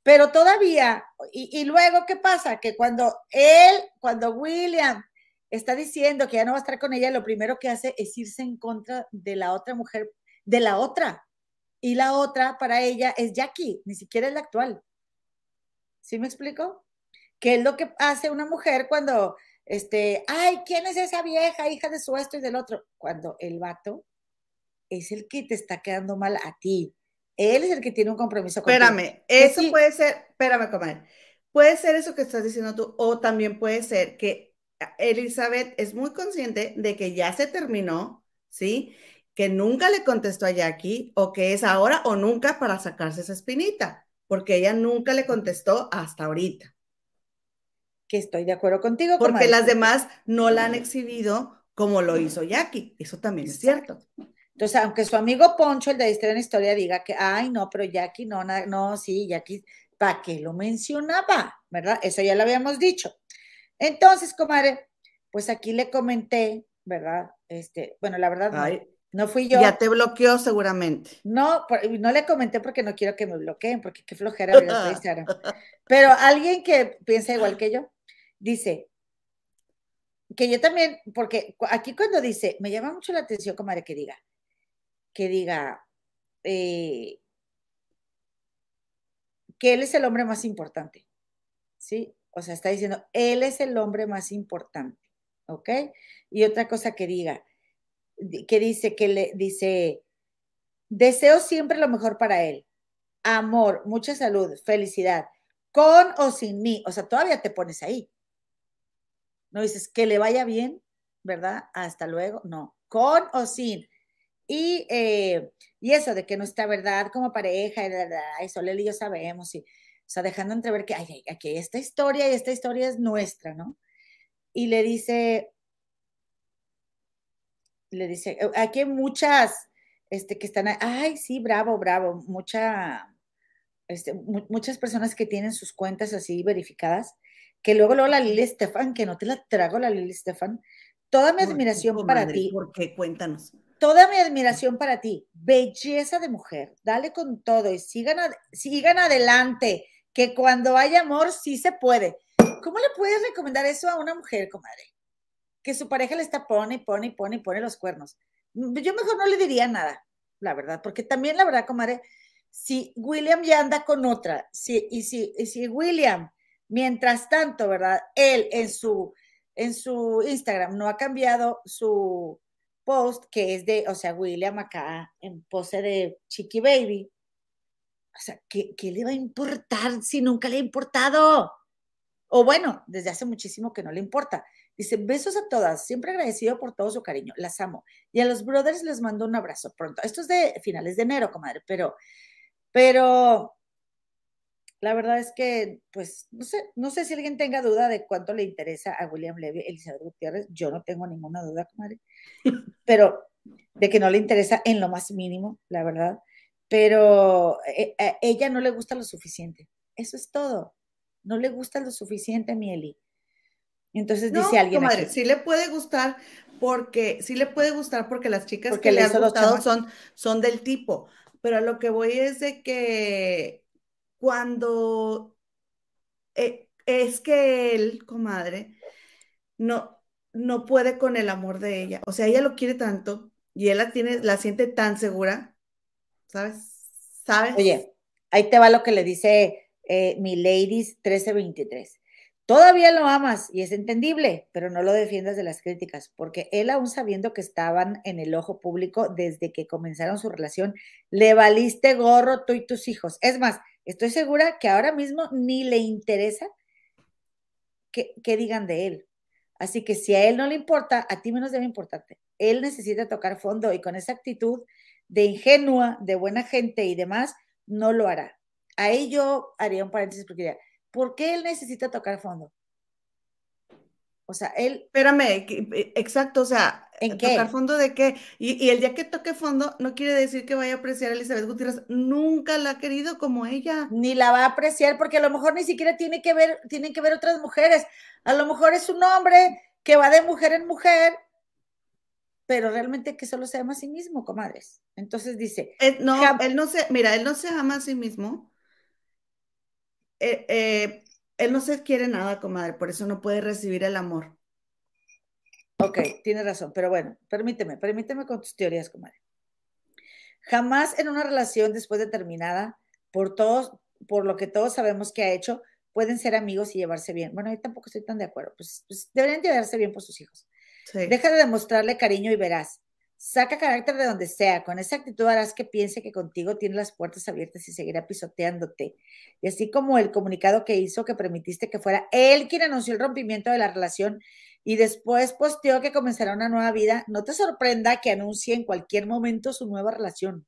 Pero todavía, y, y luego, ¿qué pasa? Que cuando él, cuando William está diciendo que ya no va a estar con ella, lo primero que hace es irse en contra de la otra mujer, de la otra. Y la otra para ella es Jackie, ni siquiera es la actual. ¿Sí me explico? Que es lo que hace una mujer cuando, este, ay, ¿quién es esa vieja hija de su esto y del otro? Cuando el vato es el que te está quedando mal a ti. Él es el que tiene un compromiso con Espérame, eso sí. puede ser, espérame, comadre, puede ser eso que estás diciendo tú, o también puede ser que Elizabeth es muy consciente de que ya se terminó, ¿sí? Que nunca le contestó a Jackie, o que es ahora o nunca para sacarse esa espinita, porque ella nunca le contestó hasta ahorita. Que estoy de acuerdo contigo. Porque comadre. las demás no la han exhibido como lo hizo Jackie. Eso también es cierto. Entonces, aunque su amigo Poncho, el de Historia en Historia, diga que, ay, no, pero Jackie no, na- no, sí, Jackie, ¿para qué lo mencionaba? ¿Verdad? Eso ya lo habíamos dicho. Entonces, comadre, pues aquí le comenté, ¿verdad? Este, bueno, la verdad, no, Ay, no fui yo. ya te bloqueó seguramente. No, no le comenté porque no quiero que me bloqueen, porque qué flojera Instagram. Pero alguien que piensa igual que yo, dice que yo también, porque aquí cuando dice, me llama mucho la atención, comadre, que diga, que diga eh, que él es el hombre más importante, ¿sí? O sea, está diciendo, él es el hombre más importante, ¿ok? Y otra cosa que diga, di- que dice, que le dice, deseo siempre lo mejor para él, amor, mucha salud, felicidad, con o sin mí, o sea, todavía te pones ahí. No dices que le vaya bien, ¿verdad? Hasta luego, no, con o sin. Y, eh, y eso de que nuestra verdad como pareja, y la, eso Leli y yo sabemos, y, o sea, dejando entrever que ay, aquí esta historia y esta historia es nuestra, ¿no? Y le dice, le dice, "Eh, aquí hay muchas, este, que están, ay, sí, bravo, bravo, mucha, este, mu- muchas personas que tienen sus cuentas así verificadas, que luego, luego la Lili Estefan, que no te la trago la Lili Estefan, toda mi ¿Por qué, admiración para comadre? ti, ¿Por qué? Cuéntanos. toda mi admiración para ti, belleza de mujer, dale con todo y sigan, ad- sigan adelante, que cuando hay amor sí se puede. ¿Cómo le puedes recomendar eso a una mujer, comadre? Que su pareja le está pone y pone y pone y pone los cuernos. Mm, Yo mejor no le diría nada, la verdad, porque también la verdad, comadre, si William ya anda con otra, si, y, si, y si William, mientras tanto, ¿verdad? Él en su, en su Instagram no ha cambiado su post, que es de, o sea, William acá en pose de Chiqui Baby. O sea, ¿qué, qué le va a importar si nunca le ha importado? O bueno, desde hace muchísimo que no le importa. Dice, besos a todas, siempre agradecido por todo su cariño, las amo. Y a los brothers les mando un abrazo pronto. Esto es de finales de enero, comadre, pero, pero la verdad es que, pues, no sé, no sé si alguien tenga duda de cuánto le interesa a William Levy, Elizabeth Gutiérrez. Yo no tengo ninguna duda, comadre, pero de que no le interesa en lo más mínimo, la verdad. Pero eh, a ella no le gusta lo suficiente. Eso es todo. No le gusta lo suficiente, Mieli. Entonces No, dice alguien comadre, aquí, sí le puede gustar porque, sí le puede gustar porque las chicas Porque que le han gustado son, son del tipo. Pero a lo que voy es de que cuando eh, es que él, comadre, no, no puede con el amor de ella. O sea, ella lo quiere tanto y él la tiene, la siente tan segura, ¿sabes? ¿Sabes? Oye, ahí te va lo que le dice eh, mi ladies 1323. Todavía lo amas y es entendible, pero no lo defiendas de las críticas, porque él aún sabiendo que estaban en el ojo público desde que comenzaron su relación, le valiste gorro tú y tus hijos. Es más, estoy segura que ahora mismo ni le interesa que, digan de él. Así que si a él no le importa, a ti menos debe importarte. Él necesita tocar fondo y con esa actitud de ingenua, de buena gente y demás, no lo hará. Ahí yo haría un paréntesis porque diría, ¿por qué él necesita tocar fondo? O sea, él, Espérame, eh, exacto, o sea, ¿En qué? tocar fondo de qué. Y, y el día que toque fondo no quiere decir que vaya a apreciar a Elizabeth Gutiérrez. Nunca la ha querido como ella. ni la va a apreciar porque a lo mejor ni siquiera tiene que ver, tienen que ver otras mujeres. A lo mejor es un hombre que va de mujer en mujer, pero realmente que solo se ama a sí mismo, comadres. Entonces dice, Eh, no, él no se, mira, él no se ama a sí mismo. Eh, eh, él no se quiere nada, comadre, por eso no puede recibir el amor. Ok, tiene razón, pero bueno, permíteme, permíteme con tus teorías, comadre. Jamás en una relación después de terminada, por todos, por lo que todos sabemos que ha hecho, pueden ser amigos y llevarse bien. Bueno, yo tampoco estoy tan de acuerdo. Pues, pues deberían llevarse bien por sus hijos. Sí. Deja de demostrarle cariño y verás. Saca carácter de donde sea. Con esa actitud harás que piense que contigo tiene las puertas abiertas y seguirá pisoteándote. Y así como el comunicado que hizo que permitiste que fuera él quien anunció el rompimiento de la relación y después posteó que comenzará una nueva vida, no te sorprenda que anuncie en cualquier momento su nueva relación.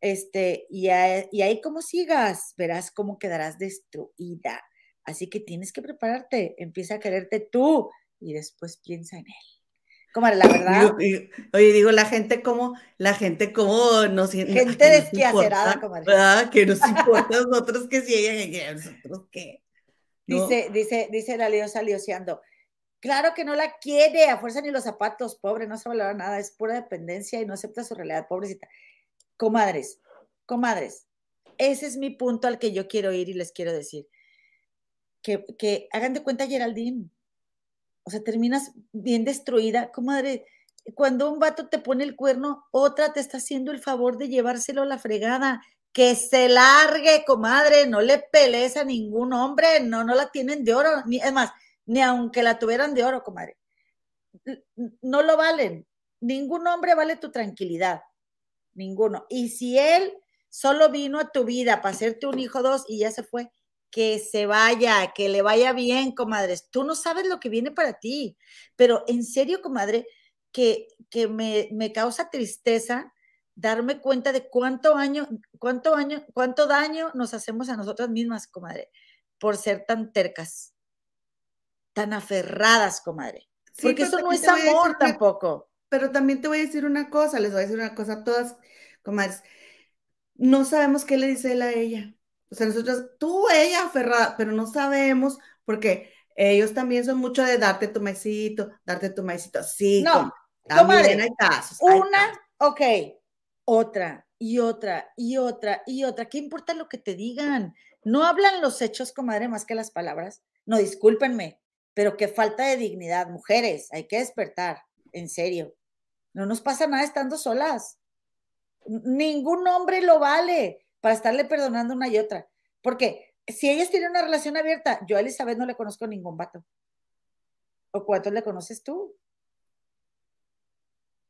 Este, y, a- y ahí como sigas, verás cómo quedarás destruida. Así que tienes que prepararte, empieza a quererte tú y después piensa en él. Comadre, la verdad. Oye, digo, la gente como, la gente como nos Gente desquiacerada, comadre. ¿verdad? Que nos importa a nosotros que si ella, que nosotros qué. ¿no? Dice, dice, dice la liosa lioseando. Claro que no la quiere, a fuerza ni los zapatos, pobre, no se valora nada, es pura dependencia y no acepta su realidad, pobrecita. Comadres, comadres, ese es mi punto al que yo quiero ir y les quiero decir. Que, que hagan de cuenta Geraldine. O sea, terminas bien destruida. Comadre, cuando un vato te pone el cuerno, otra te está haciendo el favor de llevárselo a la fregada. Que se largue, comadre, no le pelees a ningún hombre, no, no la tienen de oro, ni, es más, ni aunque la tuvieran de oro, comadre. No lo valen. Ningún hombre vale tu tranquilidad. Ninguno. Y si él solo vino a tu vida para hacerte un hijo dos y ya se fue, que se vaya, que le vaya bien, comadres. Tú no sabes lo que viene para ti. Pero en serio, comadre, que, que me, me causa tristeza darme cuenta de cuánto año, cuánto año, cuánto daño nos hacemos a nosotras mismas, comadre, por ser tan tercas, tan aferradas, comadre. Sí, Porque eso no es decir amor tampoco. Pero también te voy a decir una cosa, les voy a decir una cosa a todas, comadres. No sabemos qué le dice él a ella. O sea, nosotros, tú, ella, aferrada, pero no sabemos porque ellos también son mucho de darte tu maicito, darte tu maicito. Sí, No, comadre, hay casos. hay Una, casos. ok, otra y otra y otra y otra. ¿Qué importa lo que te digan? No hablan los hechos, comadre, más que las palabras. No, discúlpenme, pero qué falta de dignidad, mujeres, hay que despertar, en serio. No nos pasa nada estando solas. Ningún hombre lo vale para estarle perdonando una y otra. Porque si ellas tienen una relación abierta, yo a Elizabeth no le conozco ningún vato. ¿O cuántos le conoces tú?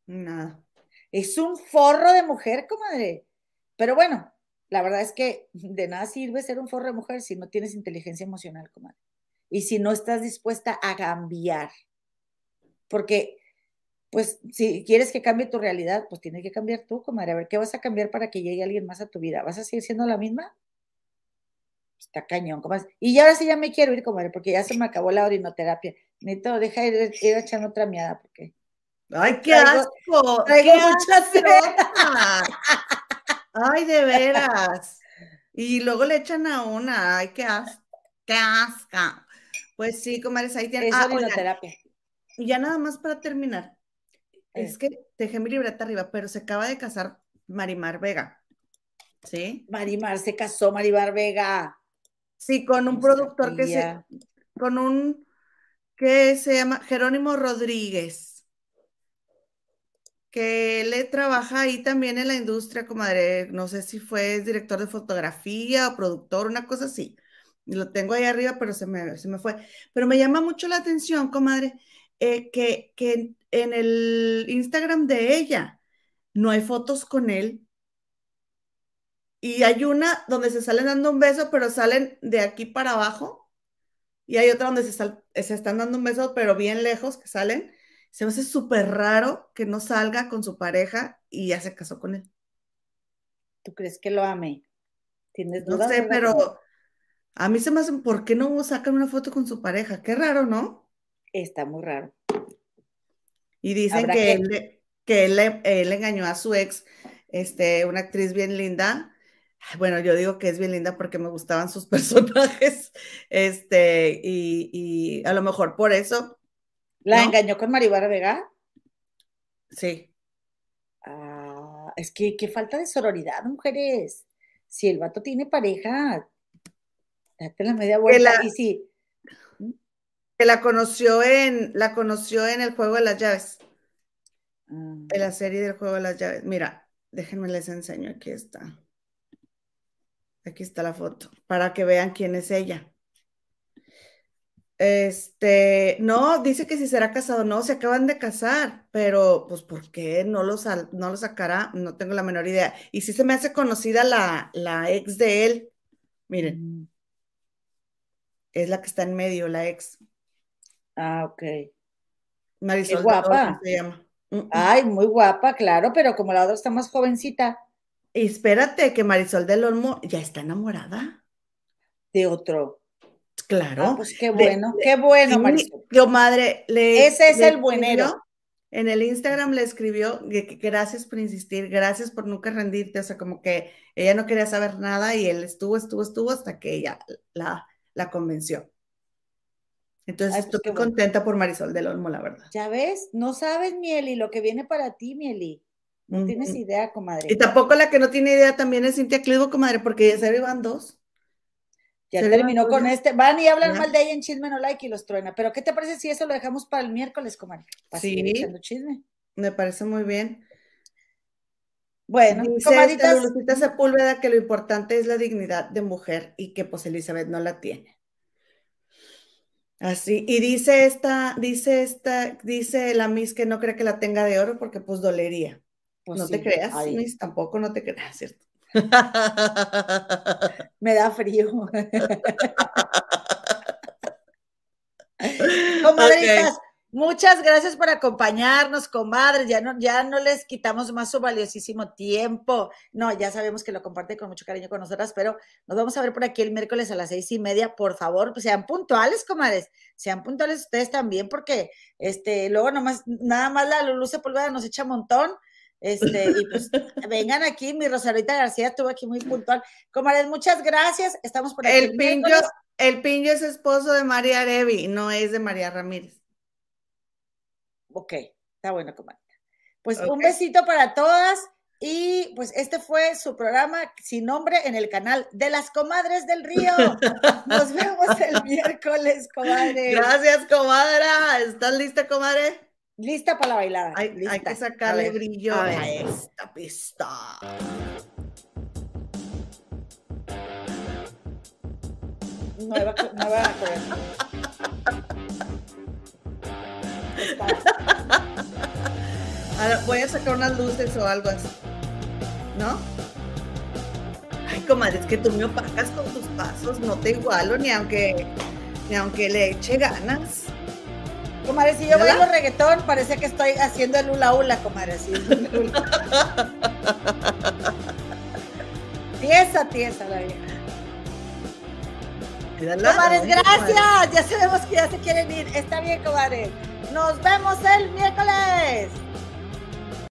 Nada. Es un forro de mujer, comadre. Pero bueno, la verdad es que de nada sirve ser un forro de mujer si no tienes inteligencia emocional, comadre. Y si no estás dispuesta a cambiar. Porque, pues, si quieres que cambie tu realidad, pues tienes que cambiar tú, comadre. A ver, ¿qué vas a cambiar para que llegue alguien más a tu vida? ¿Vas a seguir siendo la misma? Está cañón, comadre. Y ya ahora sí ya me quiero ir, comadre, porque ya se me acabó la orinoterapia. Necesito, deja ir, ir echando otra miada, porque Ay, qué Traigo- asco. traigo qué. Ay, de veras. Y luego le echan a una. Ay, qué asco. Qué asca. Pues sí, comadres, ahí tienen. es Ah, orinoterapia. y ya nada más para terminar. Eh. Es que dejé mi libreta arriba, pero se acaba de casar Marimar Vega. ¿Sí? Marimar se casó, Maribar Vega. Sí, con un No productor que se, con un, que se llama Jerónimo Rodríguez, que él le trabaja ahí también en la industria, comadre, no sé si fue director de fotografía o productor, una cosa así. Lo tengo ahí arriba, pero se me, se me fue. Pero me llama mucho la atención, comadre, eh, que, que en, el Instagram de ella no hay fotos con él. Y hay una donde se salen dando un beso, pero salen de aquí para abajo. Y hay otra donde se, sal- se están dando un beso, pero bien lejos que salen. Se me hace súper raro que no salga con su pareja y ya se casó con él. ¿Tú crees que lo ame? ¿Tienes No dudas? sé, verdad, pero? A mí se me hace, ¿por qué no sacan una foto con su pareja? Qué raro, ¿no? Está muy raro. Y dicen que, que- él, le- que él, le- él engañó a su ex, este, una actriz bien linda. Bueno, yo digo que es bien linda porque me gustaban sus personajes, este, y, y a lo mejor por eso, ¿La ¿No? engañó con Maribar Vega? sí. Ah, es que qué falta de sororidad, mujeres. Si el vato tiene pareja, date la media vuelta. la- Y si, Que la conoció en, la conoció en el juego de las llaves, ah, en la serie del juego de las llaves. Mira, déjenme les enseño, aquí está. Aquí está la foto, para que vean quién es ella. Este, no, dice que si será casado, no, se acaban de casar, pero pues ¿por qué no lo, sal- no lo sacará? No tengo la menor idea. Y sí se me hace conocida la, la ex de él. Miren, mm, es la que está en medio, la ex. ah, ok. Marisol de guapa. Se llama. Ay, muy guapa, claro, pero como la otra está más jovencita, Y espérate, que Marisol del Olmo ya está enamorada. de otro. Claro. Ah, pues qué bueno, qué bueno, Marisol. Comadre, le Ese es le el buenero. escribió- En el Instagram le escribió que, que gracias por insistir, gracias por nunca rendirte, o sea, como que ella no quería saber nada y él estuvo, estuvo, estuvo hasta que ella la, la convenció. Entonces Ay, pues, estoy bueno. contenta por Marisol del Olmo, la verdad. Ya ves, no sabes, Mieli, lo que viene para ti, Mieli. No tienes Ujú. idea, comadre. Y tampoco la que no tiene idea también es Cintia Clivo, comadre, porque ya se van dos. Ya se terminó con ya. este. Van y hablan Ya. mal de ella en Chisme No Like y los truena. Pero ¿qué te parece si eso lo dejamos para el miércoles, comadre? Para seguir Sí. echando chisme. Me parece muy bien. Bueno, Dice esta comadritas, Lulucita Sepúlveda que lo importante es la dignidad de mujer y que pues Elizabeth no la tiene. Así, y dice esta, dice esta, dice la Miss que no cree que la tenga de oro porque pues dolería. pues no sí, te creas, ay, Miss, tampoco no te creas, ¿cierto? me da frío. Comadritas, muchas gracias por acompañarnos, comadres. Ya no, ya no les quitamos más su valiosísimo tiempo. No, ya sabemos que lo comparten con mucho cariño con nosotras, pero nos vamos a ver por aquí el miércoles a las seis y media. Por favor, pues sean puntuales, comadres. Sean puntuales ustedes también, porque este, luego nomás, nada más la Lulu Sepúlveda nos echa montón. Este, y pues vengan aquí, mi Rosarita García estuvo aquí muy puntual. Comadres, muchas gracias. Estamos por aquí. El Pinjo, miércoles. el Pinjo es esposo de María Arevi, no es de María Ramírez. Ok, está bueno, comadre. Pues un besito para todas y pues este fue su programa sin nombre en el canal de las comadres del río. Nos vemos el miércoles, comadre. Gracias, comadre. ¿Estás lista, comadre? Lista para la bailada. Hay, que A sacarle ver, brillo a a, esta pista. Nueva, nueva Ahora voy a sacar unas luces o algo así. ¿No? Ay, comadre, es que tú me opacas con tus pasos, no te igualo ni aunque ni aunque le eche ganas. Comadre, si yo ¿Verdad? bailo reggaetón, parece que estoy haciendo el hula hula, comadre. así, tiesa, tiesa la vieja. Comadres, ay, gracias. Ya sabemos que ya se quieren ir. Está bien, comadres. Nos vemos el miércoles.